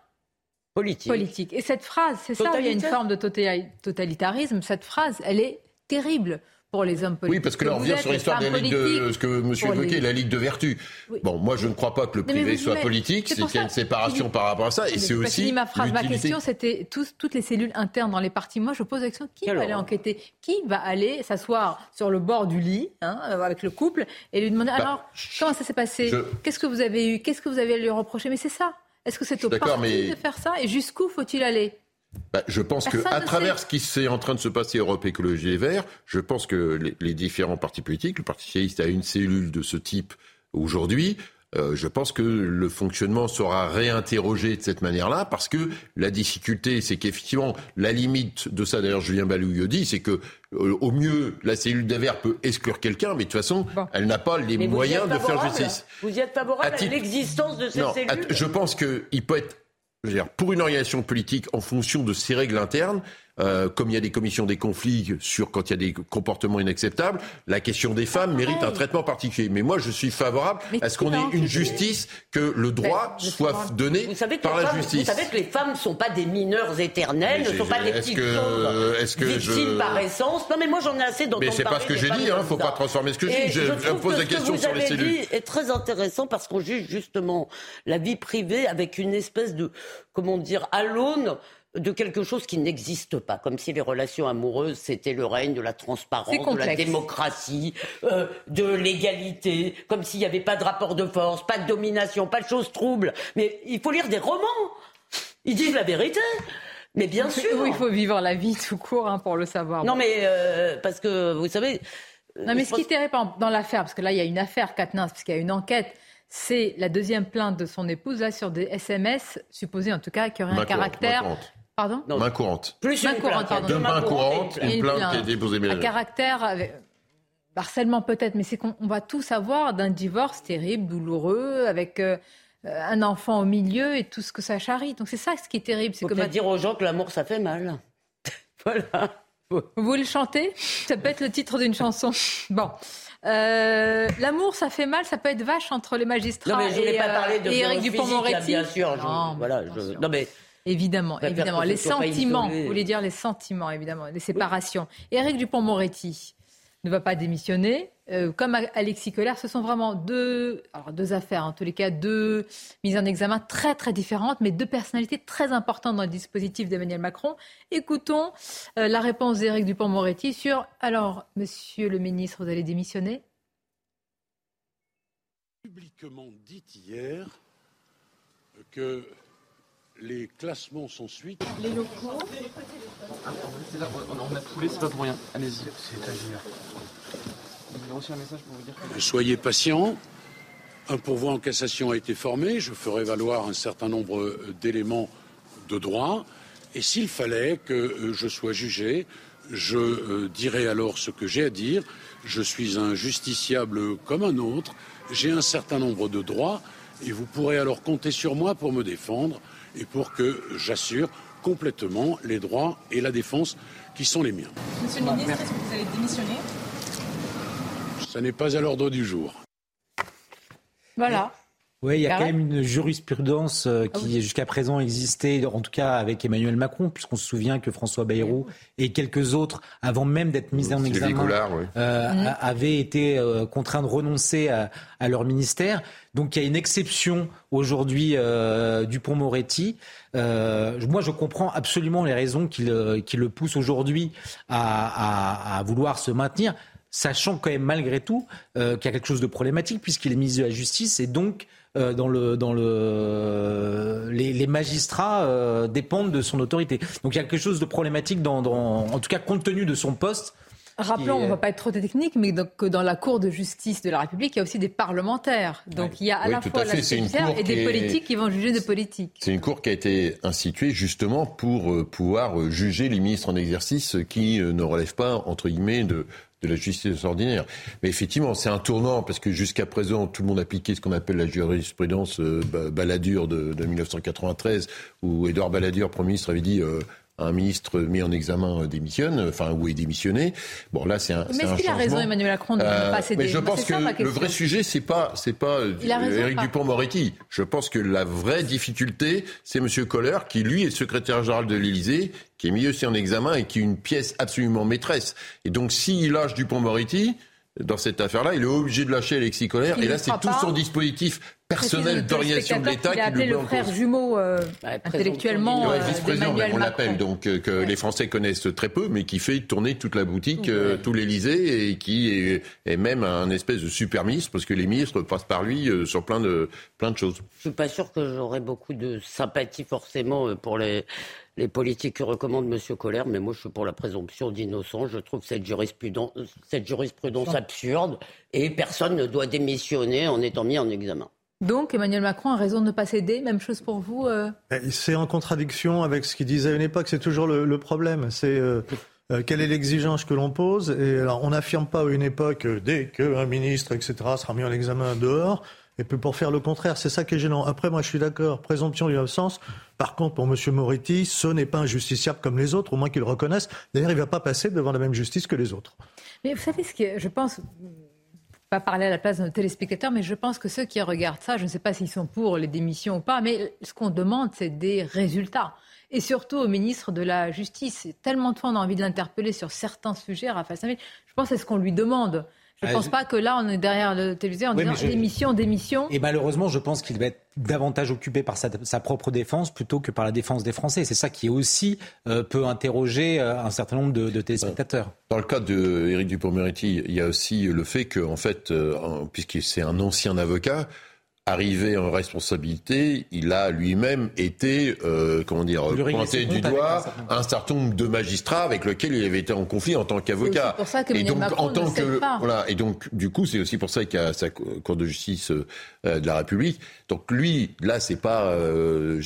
politique. politique. Et cette phrase, c'est ça, il y a une forme de totalitarisme. Cette phrase, elle est terrible pour les hommes politiques. Oui, parce que là, on revient sur l'histoire de la Ligue de, ce que M. évoquait, la Ligue de vertu. Bon, moi, je ne crois pas que le privé soit politique, c'est qu'il y a une séparation par rapport à ça, et c'est aussi. Ma phrase, ma question, c'était toutes les cellules internes dans les partis. Moi, je pose la question qui va aller enquêter? Qui va aller s'asseoir sur le bord du lit, hein, euh, avec le couple, et lui demander bah, alors, comment ça s'est passé? Qu'est-ce que vous avez eu? Qu'est-ce que vous avez à lui reprocher? Mais c'est ça. Est-ce que c'est au parti de faire ça? Et jusqu'où faut-il aller? Bah, je pense qu'à travers ce qui s'est en train de se passer Europe Écologie Les Verts, je pense que les, différents partis politiques, le Parti socialiste a une cellule de ce type aujourd'hui. Euh, je pense que le fonctionnement sera réinterrogé de cette manière-là, parce que la difficulté, c'est qu'effectivement, la limite de ça, d'ailleurs, Julien Balouille dit, c'est que euh, au mieux, la cellule des Verts peut exclure quelqu'un, mais de toute façon, elle n'a pas les moyens de faire justice. Vous y êtes favorable à, l'existence de ces cellules Je pense qu'il peut être dire, pour une organisation politique en fonction de ses règles internes, euh, comme il y a des commissions des conflits sur quand il y a des comportements inacceptables, la question des femmes mérite un traitement particulier. Mais moi, je suis favorable à ce qu'on ait une justice, que le droit soit donné par la justice. Vous savez que les femmes ne sont pas des mineurs éternels, ne sont pas des petites que, est-ce que victimes par essence. Non, mais moi, j'en ai assez d'entendre Mais c'est pas ce que j'ai dit, il ne faut pas transformer ce que j'ai dit. Je, je pose la question sur les cellules. Dit est très intéressant parce qu'on juge justement la vie privée avec une espèce de, comment dire, à l'aune de quelque chose qui n'existe pas, comme si les relations amoureuses c'était le règne de la transparence, de la démocratie, euh, de l'égalité, comme s'il n'y avait pas de rapport de force, pas de domination, pas de choses troubles. Mais il faut lire des romans. Ils disent la vérité. Mais bien sûr. il faut vivre la vie tout court hein, pour le savoir. Non, mais euh, parce que vous savez. Non, mais ce qui est terrible dans l'affaire, parce que là il y a une affaire Katnins, parce qu'il y a une enquête c'est la deuxième plainte de son épouse là sur des SMS supposés en tout cas qui auraient un caractère Pardon Main courante. Plus main courante, pardon. Deux mains courantes, une, plainte qui est déposée. Un caractère, avec... harcèlement peut-être, mais c'est qu'on va tout savoir d'un divorce terrible, douloureux, avec euh, un enfant au milieu et tout ce que ça charrie. Donc c'est ça ce qui est terrible. C'est comme dire aux gens que l'amour ça fait mal. voilà. Vous voulez le chanter Ça peut être le titre d'une chanson. Bon. Euh, l'amour, ça fait mal, ça peut être vache entre les magistrats non, mais je et, pas parlé de Eric Dupond-Moretti. Bien sûr. non, voilà, je... non, mais Évidemment, évidemment. Les sentiments, vous voulez dire les sentiments, évidemment, les séparations. Éric Dupont-Moretti ne va pas démissionner. Euh, comme Alexis Kohler, ce sont vraiment deux, alors deux affaires, en tous les cas, deux mises en examen très très différentes, mais deux personnalités très importantes dans le dispositif d'Emmanuel Macron. Écoutons euh, la réponse d'Éric Dupont-Moretti sur alors, monsieur le ministre, vous allez démissionner? Publiquement dit hier que les classements sont suite. Les locaux. là, on a poulé, c'est pas pour rien. Allez-y. C'est-à-dire J'ai reçu un message pour vous dire Soyez patients. Un pourvoi en cassation a été formé. Je ferai valoir un certain nombre euh, d'éléments de droit. Et s'il fallait que euh, je sois jugé, je euh, dirai alors ce que j'ai à dire. Je suis un justiciable comme un autre. J'ai un certain nombre de droits et vous pourrez alors compter sur moi pour me défendre et pour que j'assure complètement les droits et la défense qui sont les miens. Monsieur le ministre, est-ce que vous allez démissionner Ça n'est pas à l'ordre du jour. Voilà. Oui, il y a quand même une jurisprudence euh, ah qui jusqu'à présent existait, en tout cas avec Emmanuel Macron, puisqu'on se souvient que François Bayrou et quelques autres, avant même d'être mis en examen, euh, mhm. avaient été euh, contraints de renoncer à, leur ministère. Donc il y a une exception aujourd'hui Dupont-Moretti. moi, je comprends absolument les raisons qui le, poussent aujourd'hui à, vouloir se maintenir sachant quand même malgré tout qu'il y a quelque chose de problématique puisqu'il est ministre de la Justice et donc euh, dans le dans le les, magistrats euh, dépendent de son autorité. Donc il y a quelque chose de problématique dans, en tout cas compte tenu de son poste. Rappelons, on ne va pas être trop technique, mais que dans la Cour de justice de la République, il y a aussi des parlementaires. Donc il y a à la fois la judiciaire et des politiques qui vont juger des politiques. C'est une cour qui a été instituée justement pour euh, pouvoir juger les ministres en exercice qui ne relèvent pas, entre guillemets, de, de la justice ordinaire. Mais effectivement, c'est un tournant parce que jusqu'à présent, tout le monde appliquait ce qu'on appelle la jurisprudence euh, de, 1993, où Édouard Balladur, Premier ministre, avait dit euh, un ministre mis en examen euh, démissionne, enfin, ou est démissionné. Bon, là, c'est un. Mais est-ce qu'il a raison, Emmanuel Macron, de ne euh, pas céder Mais je pense que le vrai sujet, c'est pas, c'est pas Éric Dupont-Moretti. Je pense que la vraie difficulté, c'est M. Kohler, qui lui est secrétaire général de l'Élysée, qui est mis aussi en examen et qui est une pièce absolument maîtresse. Et donc, s'il lâche Dupont-Moretti, dans cette affaire-là, il est obligé de lâcher Alexis Kohler. Et là, c'est tout son dispositif personnel d'orientation de l'État qui, appelé le frère jumeau euh, bah, intellectuellement ouais, vice-président, on l'appelle, donc euh, que les Français connaissent très peu, mais qui fait tourner toute la boutique, euh, tout l'Élysée, et qui est, est, même un espèce de super ministre, parce que les ministres passent par lui sur plein de, plein de choses. Je suis pas sûr que j'aurais beaucoup de sympathie forcément pour les les politiques que recommande M. Colère, mais moi je suis pour la présomption d'innocence. Je trouve cette jurisprudence, cette jurisprudence absurde et personne ne doit démissionner en étant mis en examen. Donc Emmanuel Macron a raison de ne pas céder, même chose pour vous euh eh, C'est en contradiction avec ce qu'il disait à une époque, c'est toujours le, problème. C'est euh, euh, quelle est l'exigence que l'on pose? Et alors on n'affirme pas à une époque, dès qu'un ministre, etc., sera mis en examen dehors, et puis pour faire le contraire, c'est ça qui est gênant. Après, moi, je suis d'accord, présomption d'innocence. Par contre, pour M. Moretti, ce n'est pas un justiciable comme les autres, au moins qu'il reconnaisse. D'ailleurs, il ne va pas passer devant la même justice que les autres. Mais vous savez ce que je pense pas parler à la place de nos téléspectateurs, mais je pense que ceux qui regardent ça, je ne sais pas s'ils sont pour les démissions ou pas, mais ce qu'on demande, c'est des résultats. Et surtout au ministre de la Justice. Tellement de fois on a envie de l'interpeller sur certains sujets, Raphaël Samir. Je pense que c'est ce qu'on lui demande. Je ne pense pas que là, on est derrière le téléviseur en disant démission, démission. Et malheureusement, je pense qu'il va être davantage occupé par sa, propre défense plutôt que par la défense des Français. C'est ça qui aussi euh, peut interroger euh, un certain nombre de, téléspectateurs. Dans le cas d'Éric Dupond-Moretti, il y a aussi le fait qu'en fait, euh, puisque c'est un ancien avocat, arrivé en responsabilité, il a lui-même été, euh, comment dire, pointé du doigt un certain nombre de magistrats avec lesquels il avait été en conflit en tant qu'avocat. Et donc, en tant que, voilà, et donc, du coup, c'est aussi pour ça qu'il y a sa Cour de justice euh, de la République. Donc, lui, là, c'est pas, euh,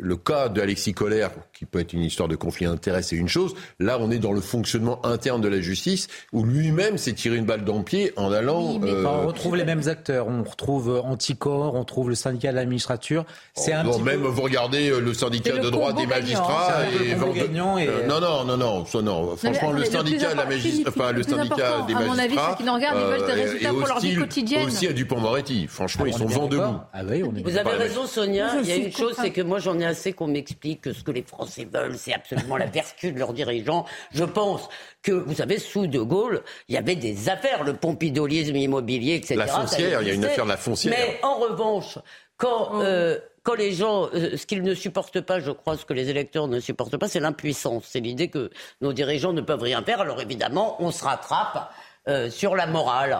le cas d'Alexis Colère, qui peut être une histoire de conflit d'intérêts, c'est une chose. Là, on est dans le fonctionnement interne de la justice, où lui-même s'est tiré une balle dans le pied en allant. Euh, on retrouve les mêmes acteurs. On retrouve Anti on trouve le syndicat de la magistrature. C'est un même vous regardez euh, le syndicat de droit des magistrats et, gagnant et... Euh, non non non non non, franchement le syndicat de la magistrature enfin le syndicat des magistrats à mon avis ceux qui nous regardent ils veulent des euh, résultats pour leur vie quotidienne. aussi à Dupont-Moretti. Franchement ah, ils sont vent debout. ah vous avez raison Sonia. Il y a une chose c'est que moi j'en ai assez qu'on m'explique que ce que les Français veulent c'est absolument la vertu de leurs dirigeants. Je pense que, vous savez, sous De Gaulle, il y avait des affaires, le pompidolisme immobilier, etc. La foncière, il y a une affaire de la foncière. Mais en revanche, quand, oh. euh, quand les gens, euh, ce qu'ils ne supportent pas, je crois, ce que les électeurs ne supportent pas, c'est l'impuissance. C'est l'idée que nos dirigeants ne peuvent rien faire. Alors évidemment, on se rattrape euh, sur la morale.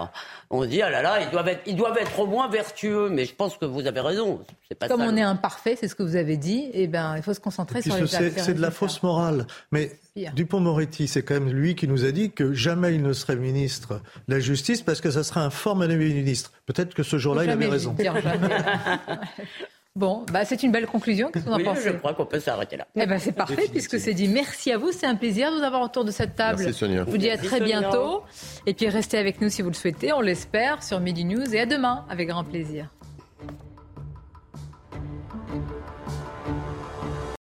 On dit, ah là là, ils doivent, être, ils doivent être au moins vertueux, mais je pense que vous avez raison. Pas Comme on est imparfait, c'est ce que vous avez dit, et eh ben, il faut se concentrer sur les C'est de la fausse morale. Mais Dupont-Moretti, c'est quand même lui qui nous a dit que jamais il ne serait ministre de la Justice parce que ça serait un formel ministre. Peut-être que ce jour-là, il avait raison. Bon, bah c'est une belle conclusion. Qu'est-ce qu'on en oui, pense Je crois qu'on peut s'arrêter là. Eh ben c'est parfait puisque c'est dit. Merci à vous, c'est un plaisir de vous avoir autour de cette table. Merci Sonia. Je vous dis à très bientôt. Et puis restez avec nous si vous le souhaitez, on l'espère, sur Midi News. Et à demain, avec grand plaisir.